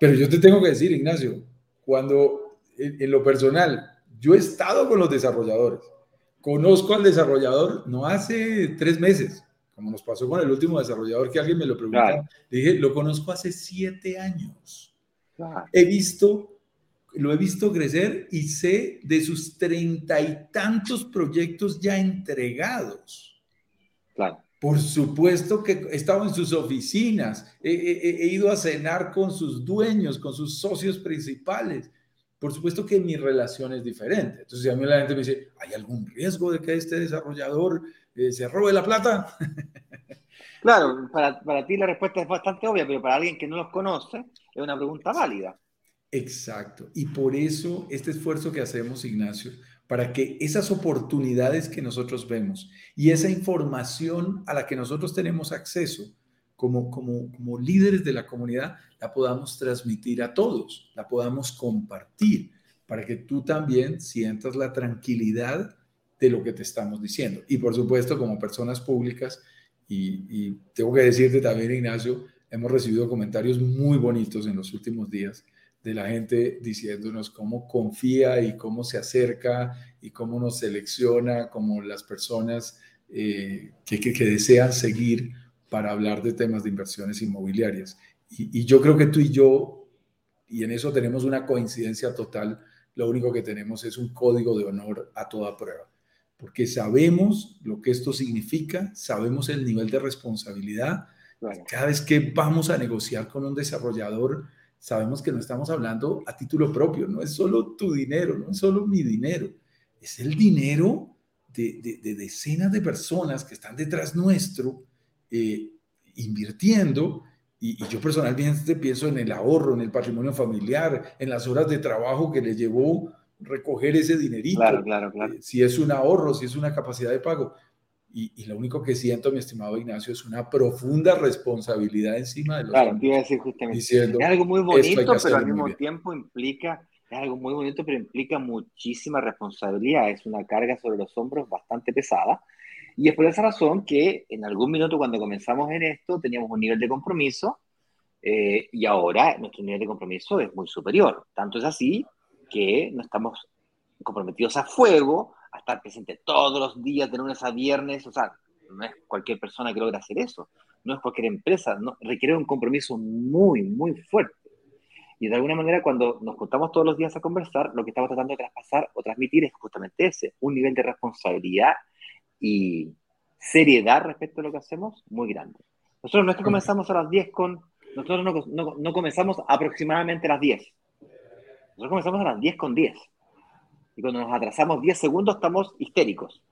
Pero yo te tengo que decir, Ignacio, cuando en lo personal yo he estado con los desarrolladores. Conozco al desarrollador no hace tres meses, como nos pasó con el último desarrollador que alguien me lo preguntó. dije, lo conozco hace siete años. He visto, lo he visto crecer y sé de sus treinta y tantos proyectos ya entregados. Claro. Por supuesto que he estado en sus oficinas, he, ido a cenar con sus dueños, con sus socios principales. Por supuesto que mi relación es diferente. Entonces, a mí la gente me dice, ¿hay algún riesgo de que este desarrollador eh, se robe la plata? Claro, para, para, ti la respuesta es bastante obvia, pero para alguien que no los conoce es una pregunta válida. Exacto. Y por eso este esfuerzo que hacemos, Ignacio, para que esas oportunidades que nosotros vemos y esa información a la que nosotros tenemos acceso, como, como, como líderes de la comunidad, la podamos transmitir a todos, la podamos compartir, para que tú también sientas la tranquilidad de lo que te estamos diciendo. Y por supuesto, como personas públicas, y, tengo que decirte también, Ignacio, hemos recibido comentarios muy bonitos en los últimos días de la gente diciéndonos cómo confía y cómo se acerca y cómo nos selecciona como las personas eh, que, que, que, desean seguir para hablar de temas de inversiones inmobiliarias. Y, yo creo que tú y yo, y en eso tenemos una coincidencia total, lo único que tenemos es un código de honor a toda prueba, porque sabemos lo que esto significa, sabemos el nivel de responsabilidad. Cada vez que vamos a negociar con un desarrollador, sabemos que no estamos hablando a título propio, no es solo tu dinero, no es solo mi dinero, es el dinero de, de decenas de personas que están detrás nuestro eh, invirtiendo. Y, yo personalmente pienso en el ahorro, en el patrimonio familiar, en las horas de trabajo que le llevó recoger ese dinerito. Claro, claro, claro. Eh, si es un ahorro, si es una capacidad de pago. Y, lo único que siento, mi estimado Ignacio, es una profunda responsabilidad encima de los Claro, te decir justamente. Diciendo, es algo muy bonito, pero al mismo tiempo implica, es algo muy bonito, pero implica muchísima responsabilidad. Es una carga sobre los hombros bastante pesada. Y es por esa razón que en algún minuto cuando comenzamos en esto teníamos un nivel de compromiso eh, y ahora nuestro nivel de compromiso es muy superior. Tanto es así que no estamos comprometidos a fuego, a estar presentes todos los días, de lunes a viernes. O sea, no es cualquier persona que logra hacer eso. No es cualquier empresa. No, requiere un compromiso muy, muy fuerte. Y de alguna manera, cuando nos juntamos todos los días a conversar, lo que estamos tratando de traspasar o transmitir es justamente ese, un nivel de responsabilidad y seriedad respecto a lo que hacemos muy grande. Nosotros no es que comenzamos a las 10 con... Nosotros no, no, no comenzamos aproximadamente a las 10. Nosotros comenzamos a las 10 con 10. Y cuando nos atrasamos 10 segundos estamos histéricos.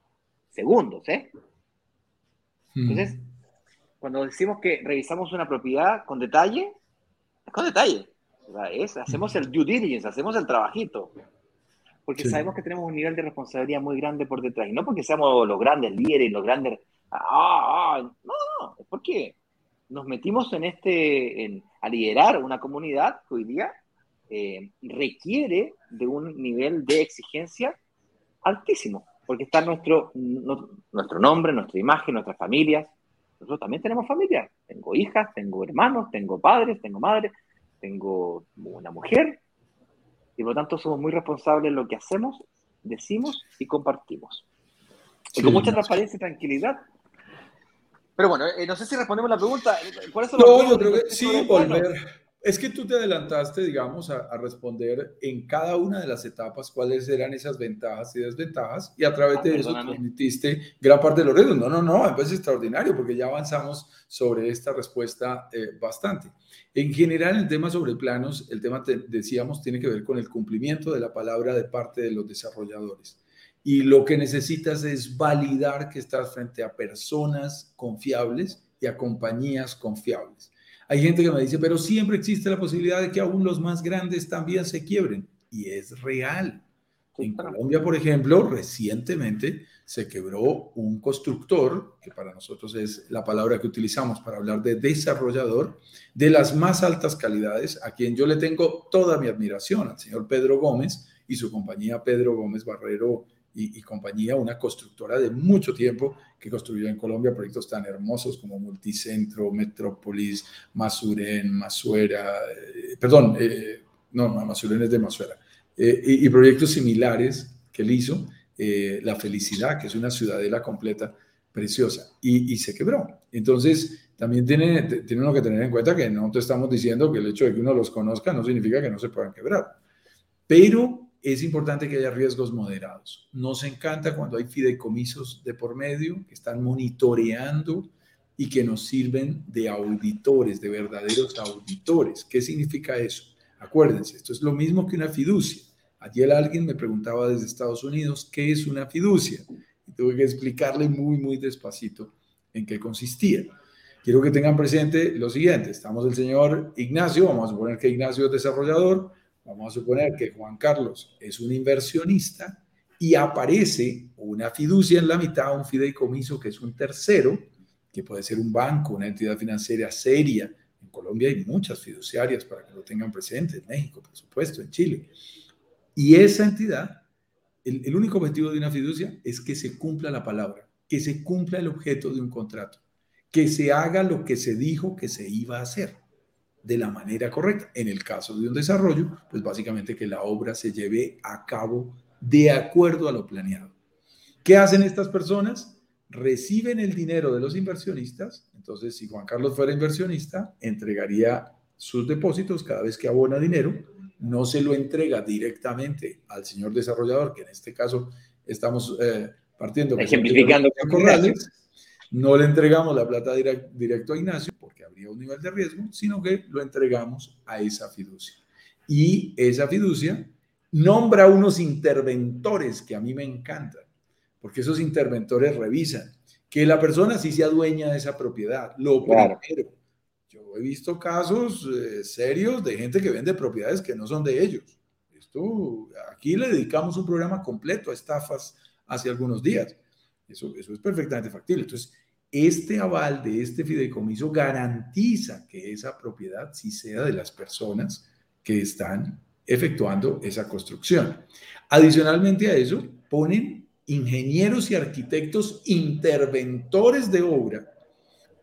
Segundos, ¿eh? Hmm. Entonces, cuando decimos que revisamos una propiedad con detalle, es con detalle. es, hacemos el due diligence, hacemos el trabajito. porque sabemos que tenemos un nivel de responsabilidad muy grande por detrás. Y no porque seamos los grandes líderes, los grandes... Ah, ah, no, no, es porque nos metimos en este, en, a liderar una comunidad que hoy día eh, requiere de un nivel de exigencia altísimo, porque está nuestro, nuestro nombre, nuestra imagen, nuestras familias. Nosotros también tenemos familia. Tengo hijas, tengo hermanos, tengo padres, tengo madres, tengo una mujer, y por lo tanto somos muy responsables en lo que hacemos, decimos y compartimos. Y con mucha transparencia y tranquilidad. Pero bueno, eh, no sé si respondemos la pregunta. ¿Cuál es no, yo creo que sí, volver. Es que tú te adelantaste, digamos, a, a, responder en cada una de las etapas cuáles eran esas ventajas y desventajas, y a través ah, de eso transmitiste gran parte de los retos. No, no, no, es extraordinario porque ya avanzamos sobre esta respuesta eh, bastante. En general, el tema sobre planos, el tema, decíamos, tiene que ver con el cumplimiento de la palabra de parte de los desarrolladores. Y lo que necesitas es validar que estás frente a personas confiables y a compañías confiables. Hay gente que me dice, pero siempre existe la posibilidad de que aún los más grandes también se quiebren. Y es real. En Colombia, por ejemplo, recientemente se quebró un constructor, que para nosotros es la palabra que utilizamos para hablar de desarrollador, de las más altas calidades, a quien yo le tengo toda mi admiración, al señor Pedro Gómez y su compañía Pedro Gómez Barrero y, compañía, una constructora de mucho tiempo que construyó en Colombia proyectos tan hermosos como Multicentro, Metrópolis, Masurén, Masuera, eh, perdón, eh, no, Masurén es de Masuera, eh, y, proyectos similares que él hizo, La Felicidad, que es una ciudadela completa, preciosa, y, y, se quebró. Entonces, también tiene, tiene uno que tener en cuenta que no te estamos diciendo que el hecho de que uno los conozca no significa que no se puedan quebrar, pero es importante que haya riesgos moderados. Nos encanta cuando hay fideicomisos de por medio que están monitoreando y que nos sirven de auditores, de verdaderos auditores. ¿Qué significa eso? Acuérdense, esto es lo mismo que una fiducia. Ayer alguien me preguntaba desde Estados Unidos qué es una fiducia y tuve que explicarle muy, muy despacito en qué consistía. Quiero que tengan presente lo siguiente. Estamos el señor Ignacio, vamos a suponer que Ignacio es desarrollador, Vamos a suponer que Juan Carlos es un inversionista y aparece una fiducia en la mitad, un fideicomiso que es un tercero, que puede ser un banco, una entidad financiera seria. En Colombia hay muchas fiduciarias para que lo tengan presente, en México, por supuesto, en Chile. Y esa entidad, el, el único objetivo de una fiducia es que se cumpla la palabra, que se cumpla el objeto de un contrato, que se haga lo que se dijo que se iba a hacer de la manera correcta. En el caso de un desarrollo, pues básicamente que la obra se lleve a cabo de acuerdo a lo planeado. ¿Qué hacen estas personas? Reciben el dinero de los inversionistas. Entonces, si Juan Carlos fuera inversionista, entregaría sus depósitos cada vez que abona dinero. No se lo entrega directamente al señor desarrollador, que en este caso estamos eh, partiendo. Ejemplificando. Corrales, no le entregamos la plata directo a Ignacio porque habría un nivel de riesgo, sino que lo entregamos a esa fiducia. Y esa fiducia nombra unos interventores que a mí me encantan, porque esos interventores revisan que la persona sí sea dueña de esa propiedad. Lo primero, yo he visto casos eh, serios de gente que vende propiedades que no son de ellos. Esto, aquí le dedicamos un programa completo a estafas hace algunos días. Eso, eso es perfectamente factible. Entonces, este aval de este fideicomiso garantiza que esa propiedad sí sea de las personas que están efectuando esa construcción. Adicionalmente a eso, ponen ingenieros y arquitectos interventores de obra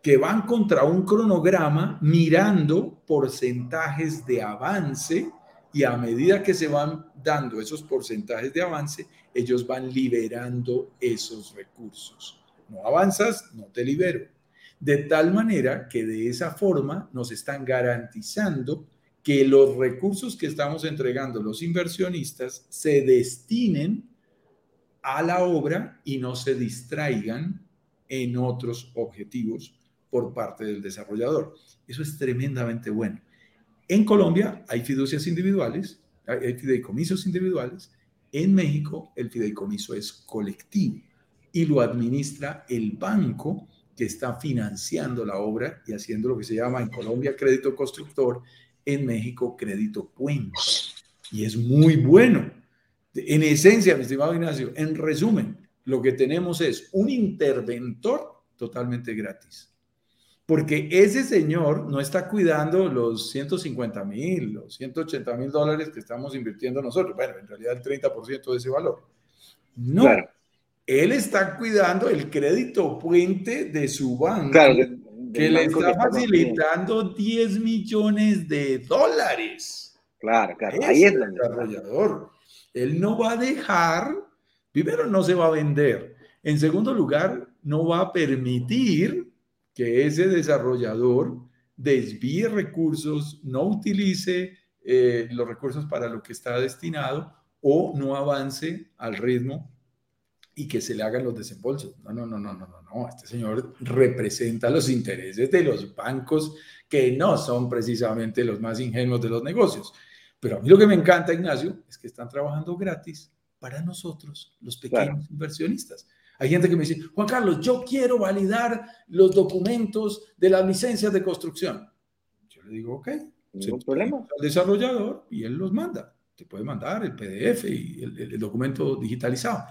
que van contra un cronograma mirando porcentajes de avance y a medida que se van dando esos porcentajes de avance, ellos van liberando esos recursos no avanzas, no te libero. De tal manera que de esa forma nos están garantizando que los recursos que estamos entregando los inversionistas se destinen a la obra y no se distraigan en otros objetivos por parte del desarrollador. Eso es tremendamente bueno. En Colombia hay fiducias individuales, hay fideicomisos individuales. En México el fideicomiso es colectivo y lo administra el banco que está financiando la obra y haciendo lo que se llama en Colombia crédito constructor, en México crédito puente. Y es muy bueno. En esencia, mi estimado Ignacio, en resumen, lo que tenemos es un interventor totalmente gratis. Porque ese señor no está cuidando los 150 mil, los 180 mil dólares que estamos invirtiendo nosotros. Bueno, en realidad el 30% de ese valor. No. Él está cuidando el crédito puente de su banco. que le está facilitando 10 millones de dólares. Claro, claro. Ahí es el desarrollador. Él no va a dejar, primero no se va a vender. En segundo lugar, no va a permitir que ese desarrollador desvíe recursos, no utilice eh, los recursos para lo que está destinado o no avance al ritmo y que se le hagan los desembolsos. No, no, no, no, no, no, no. Este señor representa los intereses de los bancos que no son precisamente los más ingenuos de los negocios. Pero a mí lo que me encanta, Ignacio, es que están trabajando gratis para nosotros, los pequeños inversionistas. Hay gente que me dice, Juan Carlos, yo quiero validar los documentos de las licencias de construcción. Yo le digo, ok, ningún problema. Al desarrollador y él los manda. Te puede mandar el PDF y el, documento digitalizado.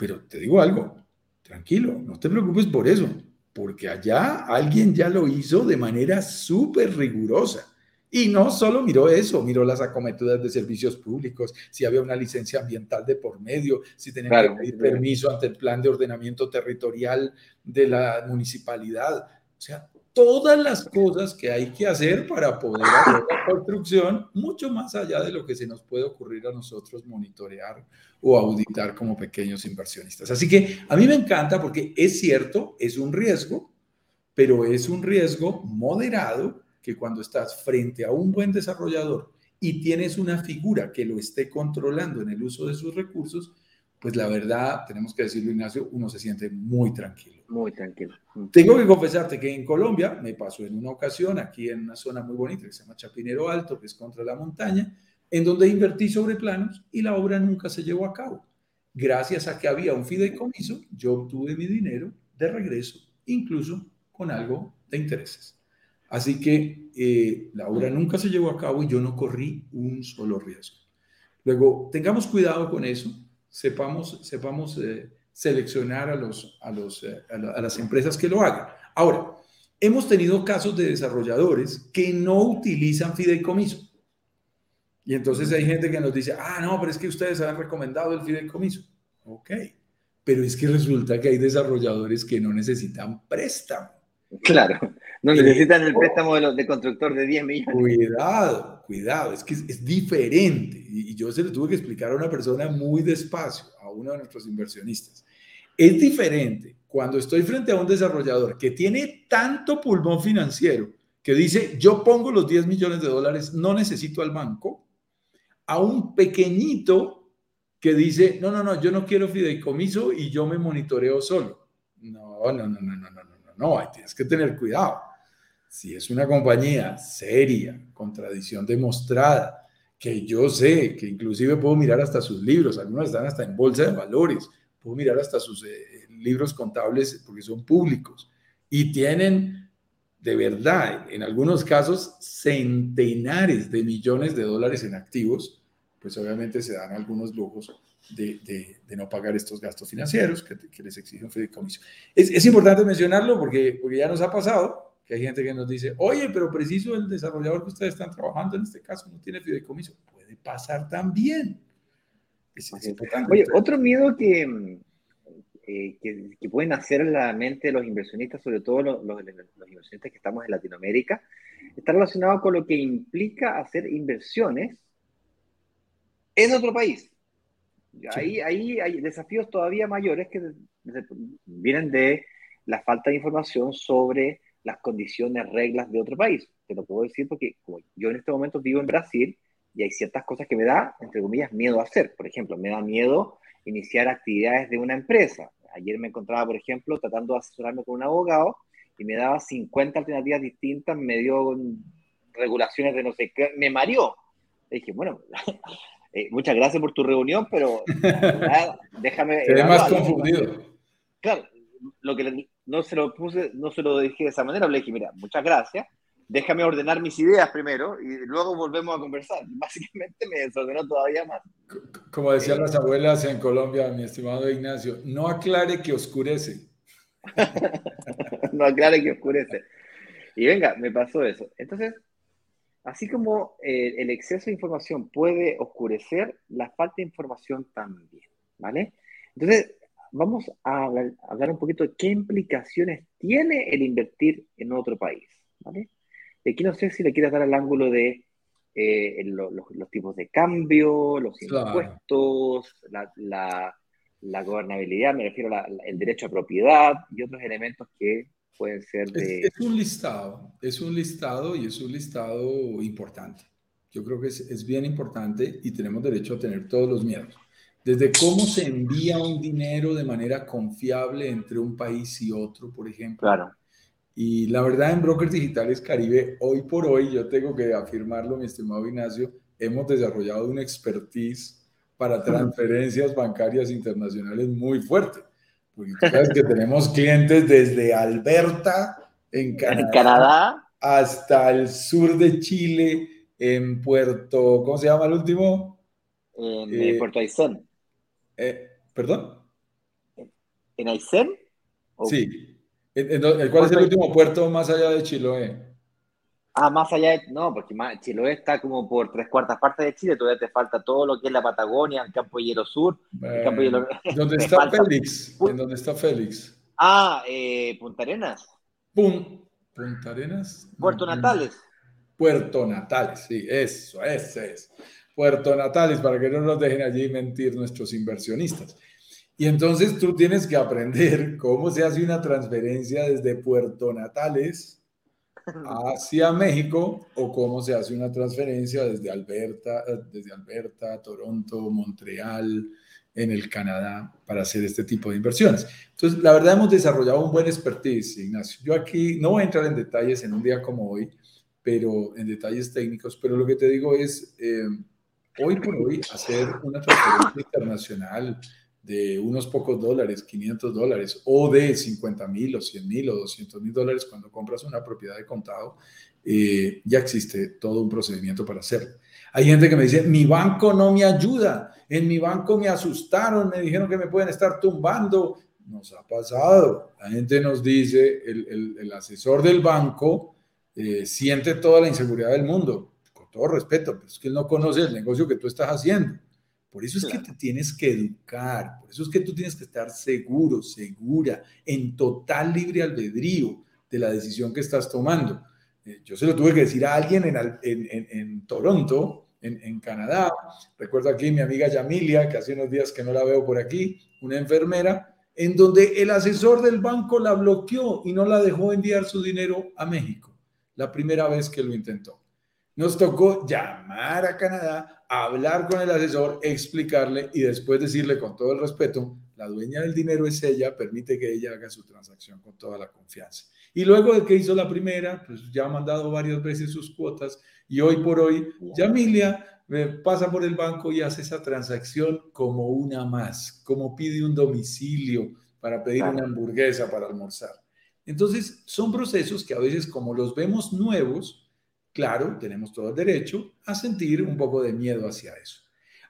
Pero te digo algo, tranquilo, no te preocupes por eso, porque allá alguien ya lo hizo de manera súper rigurosa. Y no solo miró eso, miró las acometudas de servicios públicos, si había una licencia ambiental de por medio, si tenía que pedir permiso ante el plan de ordenamiento territorial de la municipalidad. O sea, todas las cosas que hay que hacer para poder hacer la construcción, mucho más allá de lo que se nos puede ocurrir a nosotros monitorear o auditar como pequeños inversionistas. Así que a mí me encanta porque es cierto, es un riesgo, pero es un riesgo moderado que cuando estás frente a un buen desarrollador y tienes una figura que lo esté controlando en el uso de sus recursos, pues la verdad, tenemos que decirlo, Ignacio, uno se siente muy tranquilo. Muy tranquilo. Tengo que confesarte que en Colombia me pasó en una ocasión, aquí en una zona muy bonita que se llama Chapinero Alto, que es contra la montaña, en donde invertí sobre planos y la obra nunca se llevó a cabo. Gracias a que había un fideicomiso, yo obtuve mi dinero de regreso, incluso con algo de intereses. Así que eh, la obra nunca se llevó a cabo y yo no corrí un solo riesgo. Luego, tengamos cuidado con eso, sepamos, sepamos eh, seleccionar a, los, a, los, eh, a, las empresas que lo hagan. Ahora, hemos tenido casos de desarrolladores que no utilizan fideicomiso. Y entonces hay gente que nos dice, ah, no, pero es que ustedes han recomendado el fideicomiso. Ok, pero es que resulta que hay desarrolladores que no necesitan préstamo. Claro. No necesitan el préstamo de, constructor de 10 millones. Cuidado, cuidado, es que es, diferente. Y, yo se lo tuve que explicar a una persona muy despacio, a uno de nuestros inversionistas. Es diferente cuando estoy frente a un desarrollador que tiene tanto pulmón financiero que dice, yo pongo los 10 millones de dólares, no necesito al banco, a un pequeñito que dice, no, no, no, yo no quiero fideicomiso y yo me monitoreo solo. No, no, no, no, no, no, no, no, tienes que tener cuidado si es una compañía seria, con tradición demostrada, que yo sé que inclusive puedo mirar hasta sus libros, algunos están hasta en bolsa de valores, puedo mirar hasta sus eh, libros contables porque son públicos y tienen de verdad, en algunos casos, centenares de millones de dólares en activos, pues obviamente se dan algunos lujos de, de, no pagar estos gastos financieros que, que les exigen fideicomiso. Es, es importante mencionarlo porque, porque ya nos ha pasado, hay gente que nos dice, oye, pero preciso el desarrollador que ustedes están trabajando en este caso no tiene fideicomiso. Puede pasar también. Oye, otro miedo que, eh, que, pueden hacer la mente de los inversionistas, sobre todo los, los, inversionistas que estamos en Latinoamérica, está relacionado con lo que implica hacer inversiones en otro país. Ahí, ahí hay desafíos todavía mayores que vienen de la falta de información sobre las condiciones, reglas de otro país. Te lo puedo decir porque yo en este momento vivo en Brasil y hay ciertas cosas que me da, entre comillas, miedo a hacer. Por ejemplo, me da miedo iniciar actividades de una empresa. Ayer me encontraba, por ejemplo, tratando de asesorarme con un abogado y me daba 50 alternativas distintas, me dio regulaciones de no sé qué, me mareó. Le dije, bueno, [LAUGHS] eh, muchas gracias por tu reunión, pero [LAUGHS] déjame... Se más confundido. Claro, lo que no se lo puse, no se lo dije de esa manera, le dije, mira, muchas gracias, déjame ordenar mis ideas primero y luego volvemos a conversar. [LAUGHS] Básicamente me desordenó todavía más. Como decían las abuelas en Colombia, mi estimado Ignacio, no aclare que oscurece. [LAUGHS] no aclare que oscurece. Y venga, me pasó eso. Entonces, así como eh, el exceso de información puede oscurecer, la falta de información también, ¿vale? Entonces, vamos a hablar, a hablar un poquito de qué implicaciones tiene el invertir en otro país, ¿vale? De aquí no sé si le quieres dar al ángulo de eh, los, tipos de cambio, los impuestos, la, gobernabilidad, me refiero al derecho a propiedad y otros elementos que pueden ser de... Es, un listado, es un listado y es un listado importante. Yo creo que es, es bien importante y tenemos derecho a tener todos los miedos. Desde cómo se envía un dinero de manera confiable entre un país y otro, por ejemplo. Claro y la verdad, en Brokers Digitales Caribe, hoy por hoy, yo tengo que afirmarlo, mi estimado Ignacio, hemos desarrollado una expertise para transferencias bancarias internacionales muy fuerte. Porque tú sabes que tenemos clientes desde Alberta, en Canadá, hasta el sur de Chile, en Puerto, ¿cómo se llama el último? En eh, Puerto Aysén. Eh, ¿Perdón? ¿En Aysén? Sí. ¿Cuál es el último puerto más allá de Chiloé? Ah, más allá de. No, porque Chiloé está como por tres cuartas partes de Chile, todavía te falta todo lo que es la Patagonia, el Campo Hielo Sur. Campo Hielo... ¿Dónde [LAUGHS] está Félix? ¿En dónde está Félix? Ah, eh, Punta Arenas. Punta Arenas. Puerto Natales. Puerto Natales, sí, eso, ese es. Puerto Natales, para que no nos dejen allí mentir nuestros inversionistas. Y entonces tú tienes que aprender [LAUGHS] cómo se hace una transferencia desde Puerto Natales hacia México o cómo se hace una transferencia desde Alberta, desde Alberta, Toronto, Montreal, en el Canadá para hacer este tipo de inversiones. Entonces, la verdad hemos desarrollado un buen expertise, Ignacio. Yo aquí no voy a entrar en detalles en un día como hoy, pero en detalles técnicos, pero lo que te digo es, eh, hoy por hoy, hacer una transferencia internacional de unos pocos dólares, 500 dólares, o de 50 mil o 100 mil o 200 mil dólares cuando compras una propiedad de contado, eh, ya existe todo un procedimiento para hacerlo. Hay gente que me dice, mi banco no me ayuda, en mi banco me asustaron, me dijeron que me pueden estar tumbando. Nos ha pasado. La gente nos dice, el, el, asesor del banco eh, siente toda la inseguridad del mundo, con todo respeto, pero es que él no conoce el negocio que tú estás haciendo. Por eso es que te tienes que educar, por eso es que tú tienes que estar seguro, segura, en total libre albedrío de la decisión que estás tomando. Eh, yo se lo tuve que decir a alguien en, en, en, Toronto, en, Canadá. Recuerdo aquí mi amiga Yamilia, que hace unos días que no la veo por aquí, una enfermera, en donde el asesor del banco la bloqueó y no la dejó enviar su dinero a México, la primera vez que lo intentó. Nos tocó llamar a Canadá hablar con el asesor, explicarle y después decirle con todo el respeto, la dueña del dinero es ella, permite que ella haga su transacción con toda la confianza. Y luego de que hizo la primera, pues ya ha mandado varias veces sus cuotas y hoy por hoy, Yamilia pasa por el banco y hace esa transacción como una más, como pide un domicilio para pedir una hamburguesa para almorzar. Entonces, son procesos que a veces como los vemos nuevos, Claro, tenemos todo el derecho a sentir un poco de miedo hacia eso.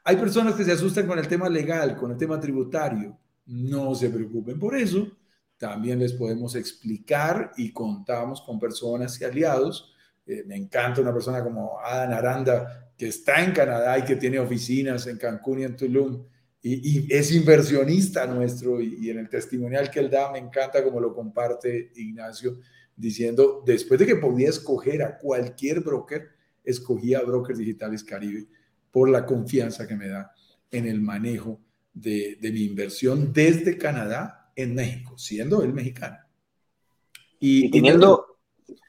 Hay personas que se asustan con el tema legal, con el tema tributario. No se preocupen por eso. También les podemos explicar y contamos con personas y aliados. Eh, me encanta una persona como Adam Aranda, que está en Canadá y que tiene oficinas en Cancún y en Tulum. Y, es inversionista nuestro y, en el testimonial que él da me encanta como lo comparte Ignacio diciendo, después de que podía escoger a cualquier broker, escogía a Brokers Digitales Caribe por la confianza que me da en el manejo de, mi inversión desde Canadá en México, siendo él mexicano. Y, teniendo,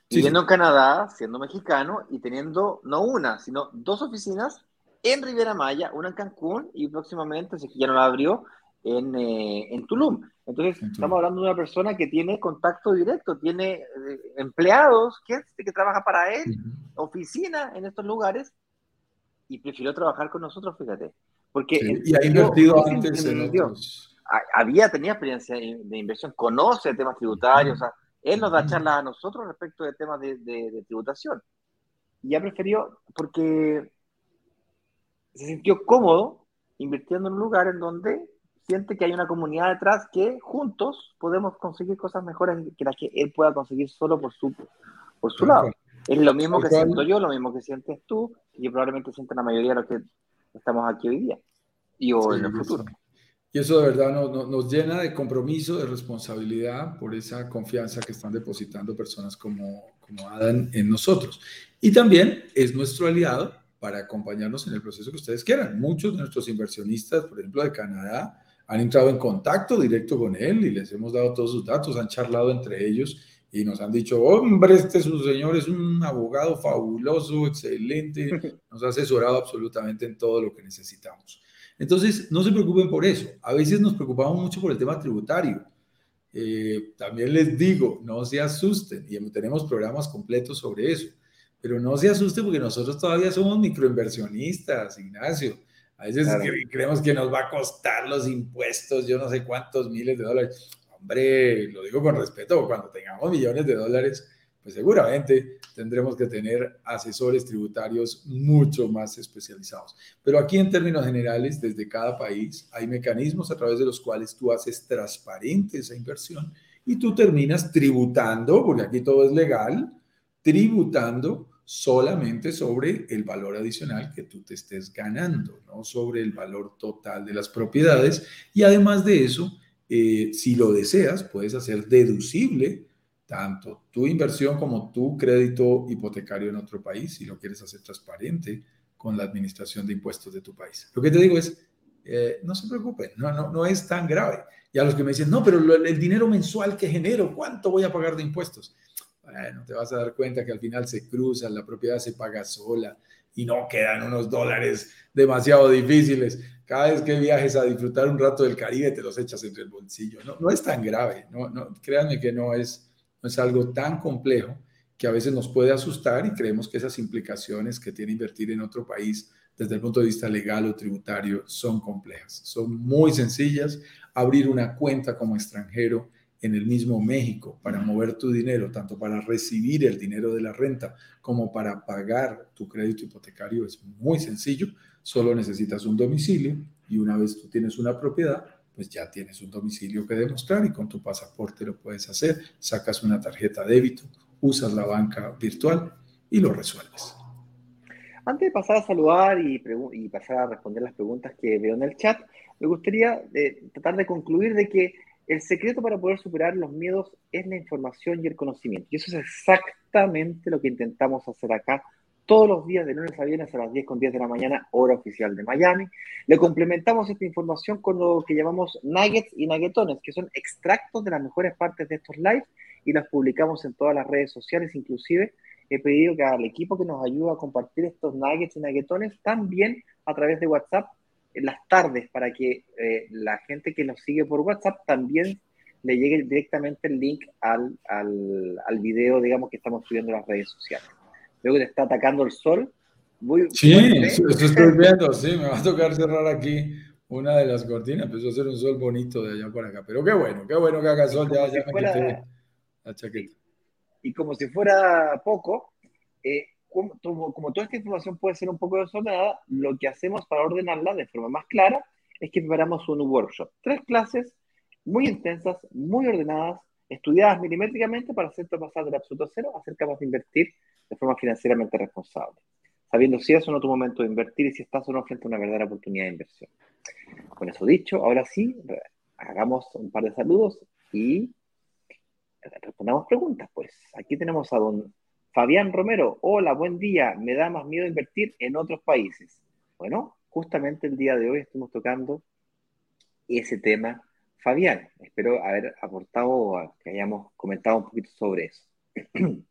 viviendo en Canadá, siendo mexicano y teniendo no una, sino dos oficinas en Riviera Maya, una en Cancún y próximamente, si ya no la abrió, en, eh, en Tulum. Entonces, estamos hablando de una persona que tiene contacto directo, tiene eh, empleados, gente que trabaja para él, oficina en estos lugares, y prefirió trabajar con nosotros, fíjate. Porque y ha invertido antes en Había, tenía experiencia de inversión, conoce temas tributarios, Él nos da charlas a nosotros respecto de temas de, tributación. Y ha preferido, porque se sintió cómodo invirtiendo en un lugar en donde siente que hay una comunidad detrás que juntos podemos conseguir cosas mejores que las que él pueda conseguir solo por su, por su lado. Es lo mismo que siento yo, lo mismo que sientes tú, y probablemente sienten la mayoría de los que estamos aquí hoy día y o en el futuro. Y eso de verdad nos, nos, llena de compromiso, de responsabilidad por esa confianza que están depositando personas como, como Adam en nosotros. Y también es nuestro aliado para acompañarnos en el proceso que ustedes quieran. Muchos de nuestros inversionistas, por ejemplo, de Canadá, han entrado en contacto directo con él y les hemos dado todos sus datos, han charlado entre ellos y nos han dicho, hombre, este su señor es un abogado fabuloso, excelente, [LAUGHS] nos ha asesorado absolutamente en todo lo que necesitamos. Entonces, no se preocupen por eso. A veces nos preocupamos mucho por el tema tributario. Eh, también les digo, no se asusten y tenemos programas completos sobre eso, pero no se asusten porque nosotros todavía somos microinversionistas, Ignacio. A veces creemos que nos va a costar los impuestos, yo no sé cuántos miles de dólares hombre, lo digo con respeto, cuando tengamos millones de dólares, pues seguramente tendremos que tener asesores tributarios mucho más especializados. Pero aquí en términos generales, desde cada país, hay mecanismos a través de los cuales tú haces transparente esa inversión y tú terminas tributando, porque aquí todo es legal, tributando solamente sobre el valor adicional que tú te estés ganando, no sobre el valor total de las propiedades. Y además de eso, eh, si lo deseas, puedes hacer deducible tanto tu inversión como tu crédito hipotecario en otro país, si lo quieres hacer transparente con la administración de impuestos de tu país. Lo que te digo es, eh, no se preocupen, no, no, no es tan grave. Y a los que me dicen, no, pero el dinero mensual que genero, ¿cuánto voy a pagar de impuestos? Bueno, te vas a dar cuenta que al final se cruza, la propiedad se paga sola y no quedan unos dólares demasiado difíciles cada vez que viajes a disfrutar un rato del Caribe te los echas entre el bolsillo. No, no es tan grave, no, no, créanme que no es, no es algo tan complejo que a veces nos puede asustar y creemos que esas implicaciones que tiene invertir en otro país desde el punto de vista legal o tributario son complejas. Son muy sencillas. Abrir una cuenta como extranjero en el mismo México para mover tu dinero, tanto para recibir el dinero de la renta como para pagar tu crédito hipotecario es muy sencillo. Solo necesitas un domicilio y una vez tú tienes una propiedad, pues ya tienes un domicilio que demostrar y con tu pasaporte lo puedes hacer, sacas una tarjeta débito, usas la banca virtual y lo resuelves. Antes de pasar a saludar y, y pasar a responder las preguntas que veo en el chat, me gustaría eh, tratar de concluir de que el secreto para poder superar los miedos es la información y el conocimiento. Y eso es exactamente lo que intentamos hacer acá todos los días de lunes a viernes a las 10 con 10 de la mañana, hora oficial de Miami. Le complementamos esta información con lo que llamamos nuggets y nuggetones, que son extractos de las mejores partes de estos lives y las publicamos en todas las redes sociales, inclusive he pedido que al equipo que nos ayuda a compartir estos nuggets y nuggetones también a través de WhatsApp en las tardes para que eh, la gente que nos sigue por WhatsApp también le llegue directamente el link al, al, al video, digamos, que estamos subiendo a las redes sociales luego te está atacando el sol. Muy sí, eso, estoy viendo, sí, me va a tocar cerrar aquí una de las cortinas, empezó a hacer un sol bonito de allá para acá, pero qué bueno, qué bueno que haga sol, ya, ya me quité la chaqueta. Y como si fuera poco, eh, como, como, toda esta información puede ser un poco desordenada, lo que hacemos para ordenarla de forma más clara es que preparamos un workshop. Tres clases muy intensas, muy ordenadas, estudiadas milimétricamente para hacerte pasar del absoluto cero a ser capaz de invertir de forma financieramente responsable, sabiendo si es o no tu momento de invertir y si estás o no frente a una verdadera oportunidad de inversión. Con eso dicho, ahora sí, hagamos un par de saludos y respondamos preguntas. Pues aquí tenemos a don Fabián Romero. Hola, buen día. Me da más miedo invertir en otros países. Bueno, justamente el día de hoy estamos tocando ese tema. Fabián, espero haber aportado, que hayamos comentado un poquito sobre eso. [CLEARS THROAT]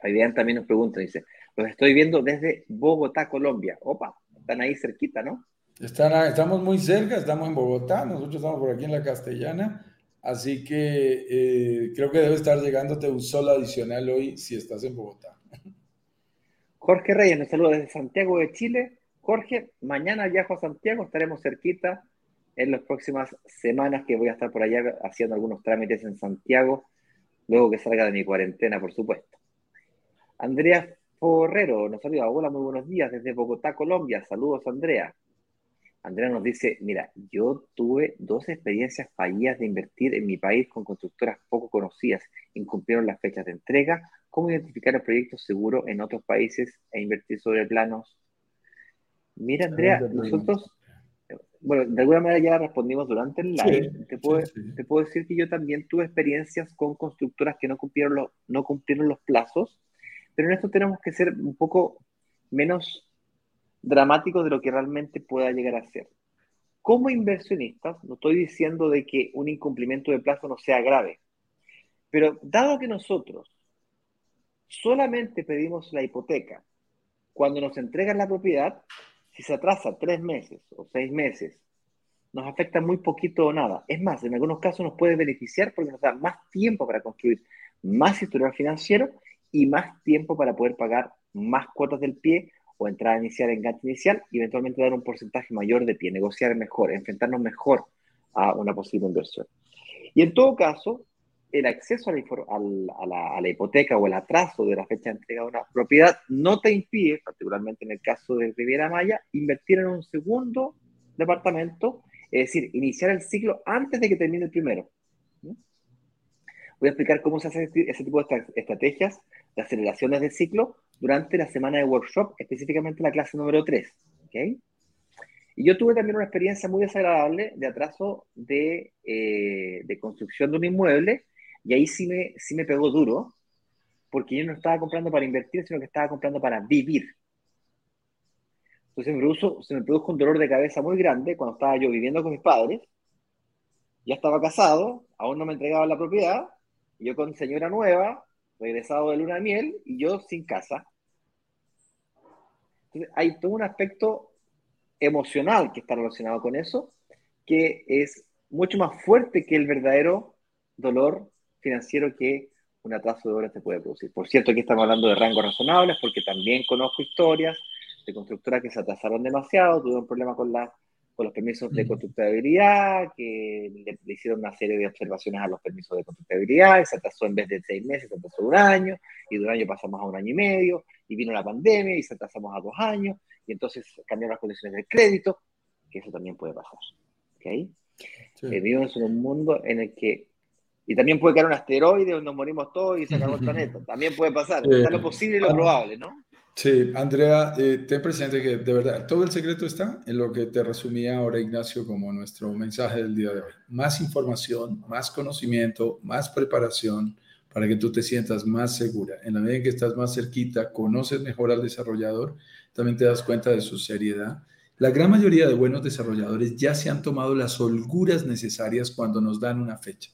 Fabián también nos pregunta, dice, los estoy viendo desde Bogotá, Colombia. Opa, están ahí cerquita, ¿no? Están, estamos muy cerca, estamos en Bogotá, nosotros estamos por aquí en la Castellana, así que eh, creo que debe estar llegándote un sol adicional hoy si estás en Bogotá. Jorge Reyes nos saluda desde Santiago de Chile. Jorge, mañana viajo a Santiago, estaremos cerquita en las próximas semanas que voy a estar por allá haciendo algunos trámites en Santiago luego que salga de mi cuarentena, por supuesto. Andrea Forrero nos saluda. Hola, muy buenos días desde Bogotá, Colombia. Saludos, Andrea. Andrea nos dice, mira, yo tuve dos experiencias fallidas de invertir en mi país con constructoras poco conocidas. Incumplieron las fechas de entrega. ¿Cómo identificar el proyecto seguro en otros países e invertir sobre planos? Mira, Andrea, nosotros, bueno, de alguna manera ya respondimos durante el live. te, puedo, te puedo decir que yo también tuve experiencias con constructoras que no cumplieron, los, no cumplieron los plazos, pero en esto tenemos que ser un poco menos dramático de lo que realmente pueda llegar a ser. Como inversionistas, no estoy diciendo de que un incumplimiento de plazo no sea grave, pero dado que nosotros solamente pedimos la hipoteca cuando nos entregan la propiedad, si se atrasa tres meses o seis meses, nos afecta muy poquito o nada. Es más, en algunos casos nos puede beneficiar porque nos da más tiempo para construir más historial financiero y más tiempo para poder pagar más cuotas del pie o entrada inicial, enganche inicial y eventualmente dar un porcentaje mayor de pie, negociar mejor, enfrentarnos mejor a una posible inversión. Y en todo caso, el acceso a la, a, la, hipoteca o el atraso de la fecha de entrega de una propiedad no te impide, particularmente en el caso de Riviera Maya, invertir en un segundo departamento, es decir, iniciar el ciclo antes de que termine el primero. Voy a explicar cómo se hace ese tipo de estrategias de aceleraciones del ciclo durante la semana de workshop, específicamente la clase número 3. ¿okay? Y yo tuve también una experiencia muy desagradable de atraso de, eh, de, construcción de un inmueble, y ahí sí me, sí me pegó duro, porque yo no estaba comprando para invertir, sino que estaba comprando para vivir. Entonces me produjo, se me produjo un dolor de cabeza muy grande cuando estaba yo viviendo con mis padres, ya estaba casado, aún no me entregaba la propiedad, yo con señora nueva, regresado de luna de miel y yo sin casa. Entonces, hay todo un aspecto emocional que está relacionado con eso, que es mucho más fuerte que el verdadero dolor financiero que un atraso de obras te puede producir. Por cierto, aquí estamos hablando de rangos razonables, porque también conozco historias de constructoras que se atrasaron demasiado, tuvieron problemas con la con los permisos de constructibilidad, que le, hicieron una serie de observaciones a los permisos de constructibilidad, y se atrasó en vez de seis meses, se atrasó un año, y de un año pasamos a un año y medio, y vino la pandemia y se atrasamos a dos años, y entonces cambiaron las condiciones del crédito, que eso también puede pasar. ¿okay? Eh, vivimos en un mundo en el que y también puede caer un asteroide donde nos morimos todos y se acabó el [LAUGHS] planeta. También puede pasar. Está lo posible y lo probable, ¿no? Sí, Andrea, eh, ten presente que de verdad todo el secreto está en lo que te resumía ahora Ignacio como nuestro mensaje del día de hoy. Más información, más conocimiento, más preparación para que tú te sientas más segura. En la medida en que estás más cerquita, conoces mejor al desarrollador, también te das cuenta de su seriedad. La gran mayoría de buenos desarrolladores ya se han tomado las holguras necesarias cuando nos dan una fecha.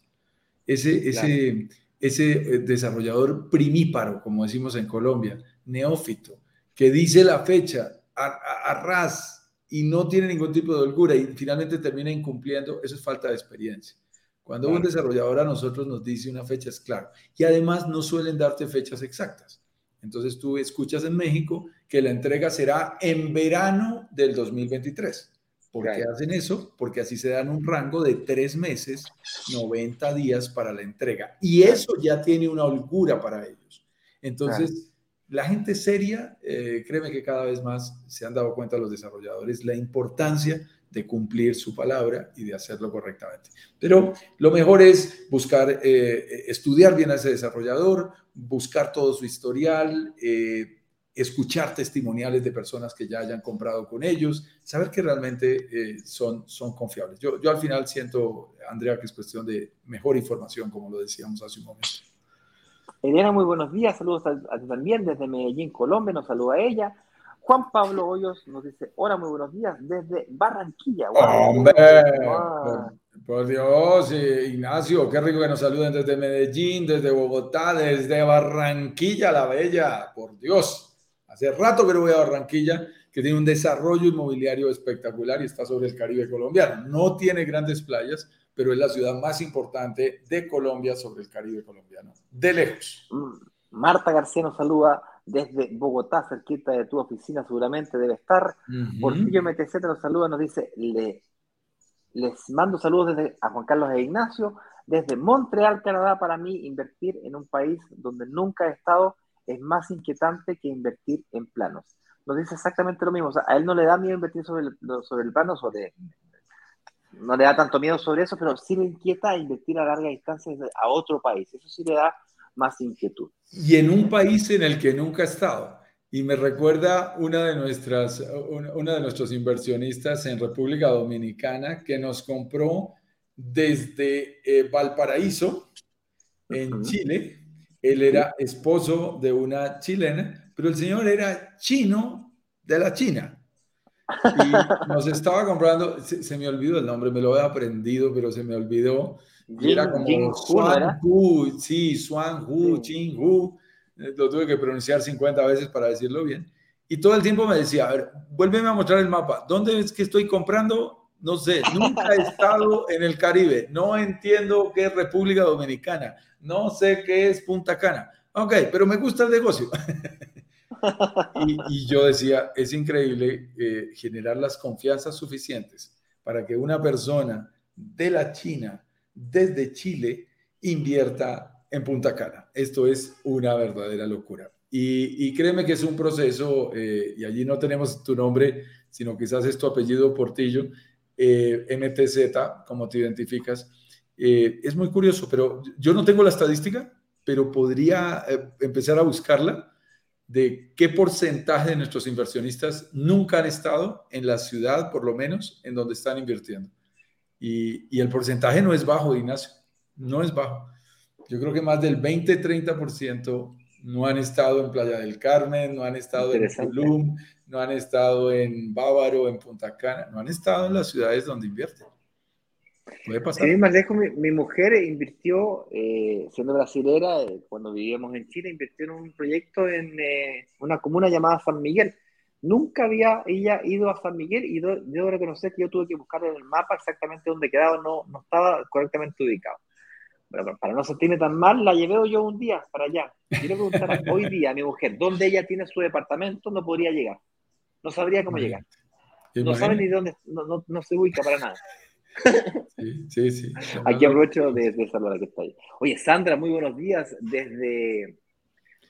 Ese, ese, ese eh, desarrollador primíparo, como decimos en Colombia, neófito, que dice la fecha a, ras y no tiene ningún tipo de holgura y finalmente termina incumpliendo, eso es falta de experiencia. Cuando un desarrollador a nosotros nos dice una fecha es claro. Y además no suelen darte fechas exactas. Entonces tú escuchas en México que la entrega será en verano del 2023. ¿Por qué hacen eso? Porque así se dan un rango de tres meses, 90 días para la entrega. Y eso ya tiene una holgura para ellos. Entonces, la gente seria, eh, créeme que cada vez más se han dado cuenta los desarrolladores la importancia de cumplir su palabra y de hacerlo correctamente. Pero lo mejor es buscar, eh, estudiar bien a ese desarrollador, buscar todo su historial, eh, escuchar testimoniales de personas que ya hayan comprado con ellos, saber que realmente son, son confiables. Yo, yo al final siento, Andrea, que es cuestión de mejor información, como lo decíamos hace un momento. Elena, muy buenos días, saludos a, ti también desde Medellín, Colombia, nos saluda ella. Juan Pablo Hoyos nos dice, hola, muy buenos días, desde Barranquilla. ¡Hombre! Por, Dios, Ignacio, qué rico que nos saluden desde Medellín, desde Bogotá, desde Barranquilla, la bella, por Dios. Hace rato que no voy a Barranquilla, que tiene un desarrollo inmobiliario espectacular y está sobre el Caribe colombiano. No tiene grandes playas, pero es la ciudad más importante de Colombia sobre el Caribe colombiano, de lejos. Mm, Marta García nos saluda desde Bogotá, cerquita de tu oficina, seguramente debe estar. Porfirio MTZ nos saluda, nos dice, le, Les mando saludos desde a Juan Carlos e Ignacio. Desde Montreal, Canadá, para mí, invertir en un país donde nunca he estado es más inquietante que invertir en planos. Nos dice exactamente lo mismo. O sea, a él no le da miedo invertir sobre el, sobre el plano, sobre, no le da tanto miedo sobre eso, pero sí le inquieta invertir a larga distancia a otro país. Eso sí le da más inquietud. Y en un país en el que nunca ha estado. Y me recuerda una de nuestras, una de nuestros inversionistas en República Dominicana que nos compró desde eh, Valparaíso, en Chile. Él era esposo de una chilena, pero el señor era chino de la China. Y nos estaba comprando, se, me olvidó el nombre, me lo he aprendido, pero se me olvidó. Era como Swan Hu, sí, Swan Hu, Chin Hu. Eh, lo tuve que pronunciar 50 veces para decirlo bien. Y todo el tiempo me decía, a ver, vuélveme a mostrar el mapa. ¿Dónde es que estoy comprando? No sé, nunca he estado en el Caribe. No entiendo qué es República Dominicana. No sé qué es Punta Cana. Ok, pero me gusta el negocio. [LAUGHS] Y, yo decía, es increíble eh, generar las confianzas suficientes para que una persona de la China, desde Chile, invierta en Punta Cana. Esto es una verdadera locura. Y, créeme que es un proceso, eh, y allí no tenemos tu nombre, sino quizás es tu apellido Portillo, eh, MTZ, como te identificas. es muy curioso, pero yo no tengo la estadística, pero podría empezar a buscarla de qué porcentaje de nuestros inversionistas nunca han estado en la ciudad, por lo menos, en donde están invirtiendo. Y, el porcentaje no es bajo, Ignacio, no es bajo. Yo creo que más del 20-30% no han estado en Playa del Carmen, no han estado en Tulum, no han estado en Bávaro, en Punta Cana, no han estado en las ciudades donde invierten. Puede pasar. más lejos, mi, mujer invirtió, eh, siendo brasilera, eh, cuando vivíamos en Chile, invirtió en un proyecto en eh, una comuna llamada San Miguel. Nunca había ella ido a San Miguel y debo reconocer que yo tuve que buscar en el mapa exactamente dónde quedaba, no, no estaba correctamente ubicado. Pero para no sentirme tan mal, la llevé yo un día para allá. Quiero preguntar [LAUGHS] hoy día a mi mujer, ¿dónde ella tiene su departamento? No podría llegar. No sabría cómo llegar. No sabe ni dónde, no, no, no se ubica para nada. Sí, sí, [LAUGHS] Aquí aprovecho de, de saludar a que está ahí. Oye, Sandra, muy buenos días desde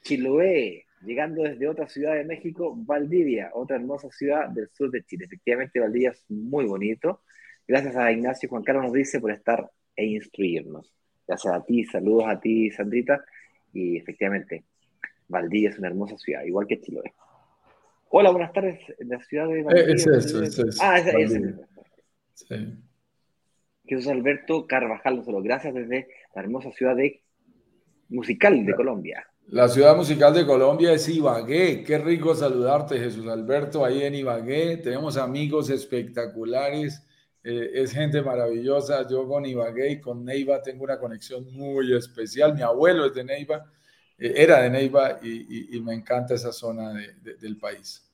Chiloé, llegando desde otra ciudad de México, Valdivia, otra hermosa ciudad del sur de Chile. Efectivamente, Valdivia es muy bonito. Gracias a Ignacio Juan Carlos nos dice por estar e instruirnos. Gracias a ti, saludos a ti, Sandrita. Y efectivamente, Valdivia es una hermosa ciudad, igual que Chiloé. Hola, buenas tardes, en la ciudad de Valdivia. Es eso, es eso. Ah, es, es, Sí. Jesús Alberto Carvajal, solo gracias desde la hermosa ciudad de musical de Colombia. La ciudad musical de Colombia es Ibagué. Qué rico saludarte, Jesús Alberto, ahí en Ibagué. Tenemos amigos espectaculares, eh, es gente maravillosa. Yo con Ibagué y con Neiva tengo una conexión muy especial. Mi abuelo es de Neiva, eh, era de Neiva y, me encanta esa zona del país.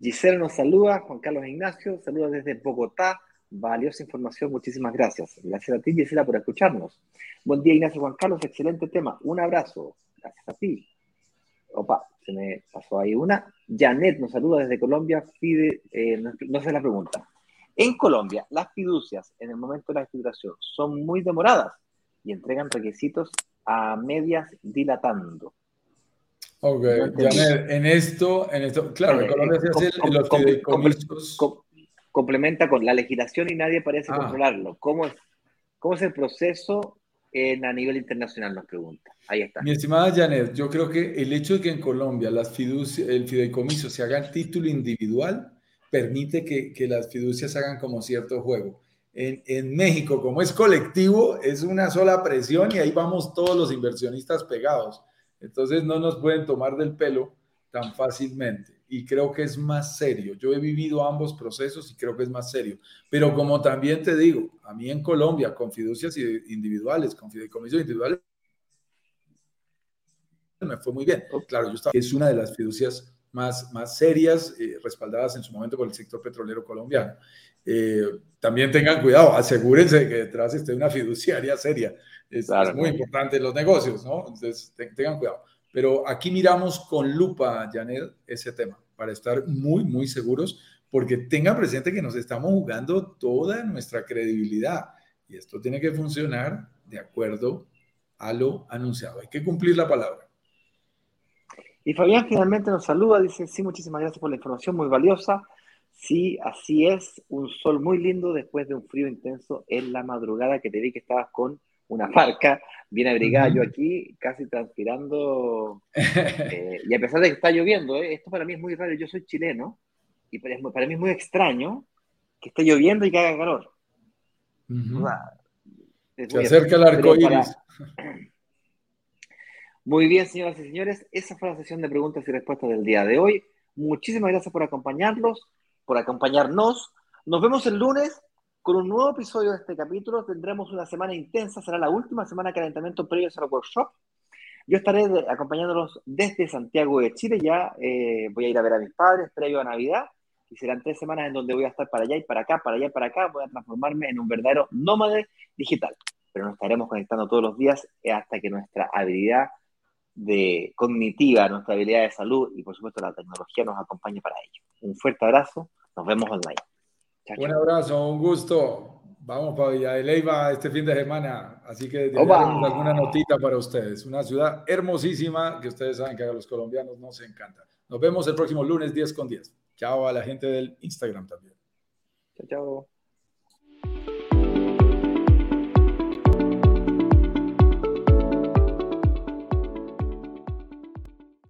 Gisela nos saluda, Juan Carlos Ignacio, saluda desde Bogotá valiosa información. Muchísimas gracias. Gracias a ti, Gisela, por escucharnos. Buen día, Ignacio Juan Carlos. Excelente tema. Un abrazo. Gracias a ti. Opa, se me pasó ahí una. Janet nos saluda desde Colombia. Fide, eh, no sé la pregunta. En Colombia, las fiducias en el momento de la escritura son muy demoradas y entregan requisitos a medias dilatando. Ok, Janet, en esto, en esto, claro, en Colombia se hace los fideicomisos complementa con la legislación y nadie parece ah. controlarlo. ¿Cómo es, ¿Cómo es el proceso en, a nivel internacional? Nos pregunta. Ahí está. Mi estimada Janet, yo creo que el hecho de que en Colombia el fideicomiso se haga en título individual permite que, que las fiducias hagan como cierto juego. En, en, México, como es colectivo, es una sola presión y ahí vamos todos los inversionistas pegados. Entonces no nos pueden tomar del pelo tan fácilmente y creo que es más serio. Yo he vivido ambos procesos y creo que es más serio. Pero como también te digo, a mí en Colombia, con fiducias individuales, con fideicomisos individuales, me fue muy bien. Claro, yo estaba, es una de las fiducias más, más serias, eh, respaldadas en su momento por el sector petrolero colombiano. Eh, también tengan cuidado, asegúrense de que detrás esté una fiduciaria seria. Es, muy importante en los negocios, ¿no? Entonces, tengan cuidado. Pero aquí miramos con lupa, Janet, ese tema, para estar muy, muy seguros, porque tenga presente que nos estamos jugando toda nuestra credibilidad y esto tiene que funcionar de acuerdo a lo anunciado. Hay que cumplir la palabra. Y Fabián finalmente nos saluda, dice, sí, muchísimas gracias por la información, muy valiosa. Sí, así es, un sol muy lindo después de un frío intenso en la madrugada que te vi que estabas con una marca bien abrigada, yo aquí casi transpirando, eh, y a pesar de que está lloviendo, eh, esto para mí es muy raro, yo soy chileno, y para, mí es muy extraño que esté lloviendo y que haga calor. Se acerca el arco iris. Muy bien, señoras y señores, esa fue la sesión de preguntas y respuestas del día de hoy. Muchísimas gracias por acompañarlos, por acompañarnos. Nos vemos el lunes con un nuevo episodio de este capítulo. Tendremos una semana intensa, será la última semana de calentamiento previo a la workshop. Yo estaré acompañándolos desde Santiago de Chile. Ya eh, voy a ir a ver a mis padres previo a Navidad. Y serán tres semanas en donde voy a estar para allá y para acá, para allá y para acá. Voy a transformarme en un verdadero nómade digital. Pero nos estaremos conectando todos los días hasta que nuestra habilidad de cognitiva, nuestra habilidad de salud y por supuesto la tecnología nos acompañe para ello. Un fuerte abrazo, nos vemos online. Un abrazo, un gusto. Vamos para Villa de Leyva este fin de semana, así que tenemos alguna notita para ustedes. Una ciudad hermosísima que ustedes saben que a los colombianos nos encanta. Nos vemos el próximo lunes 10 con 10. Chao a la gente del Instagram también. Chao, chao.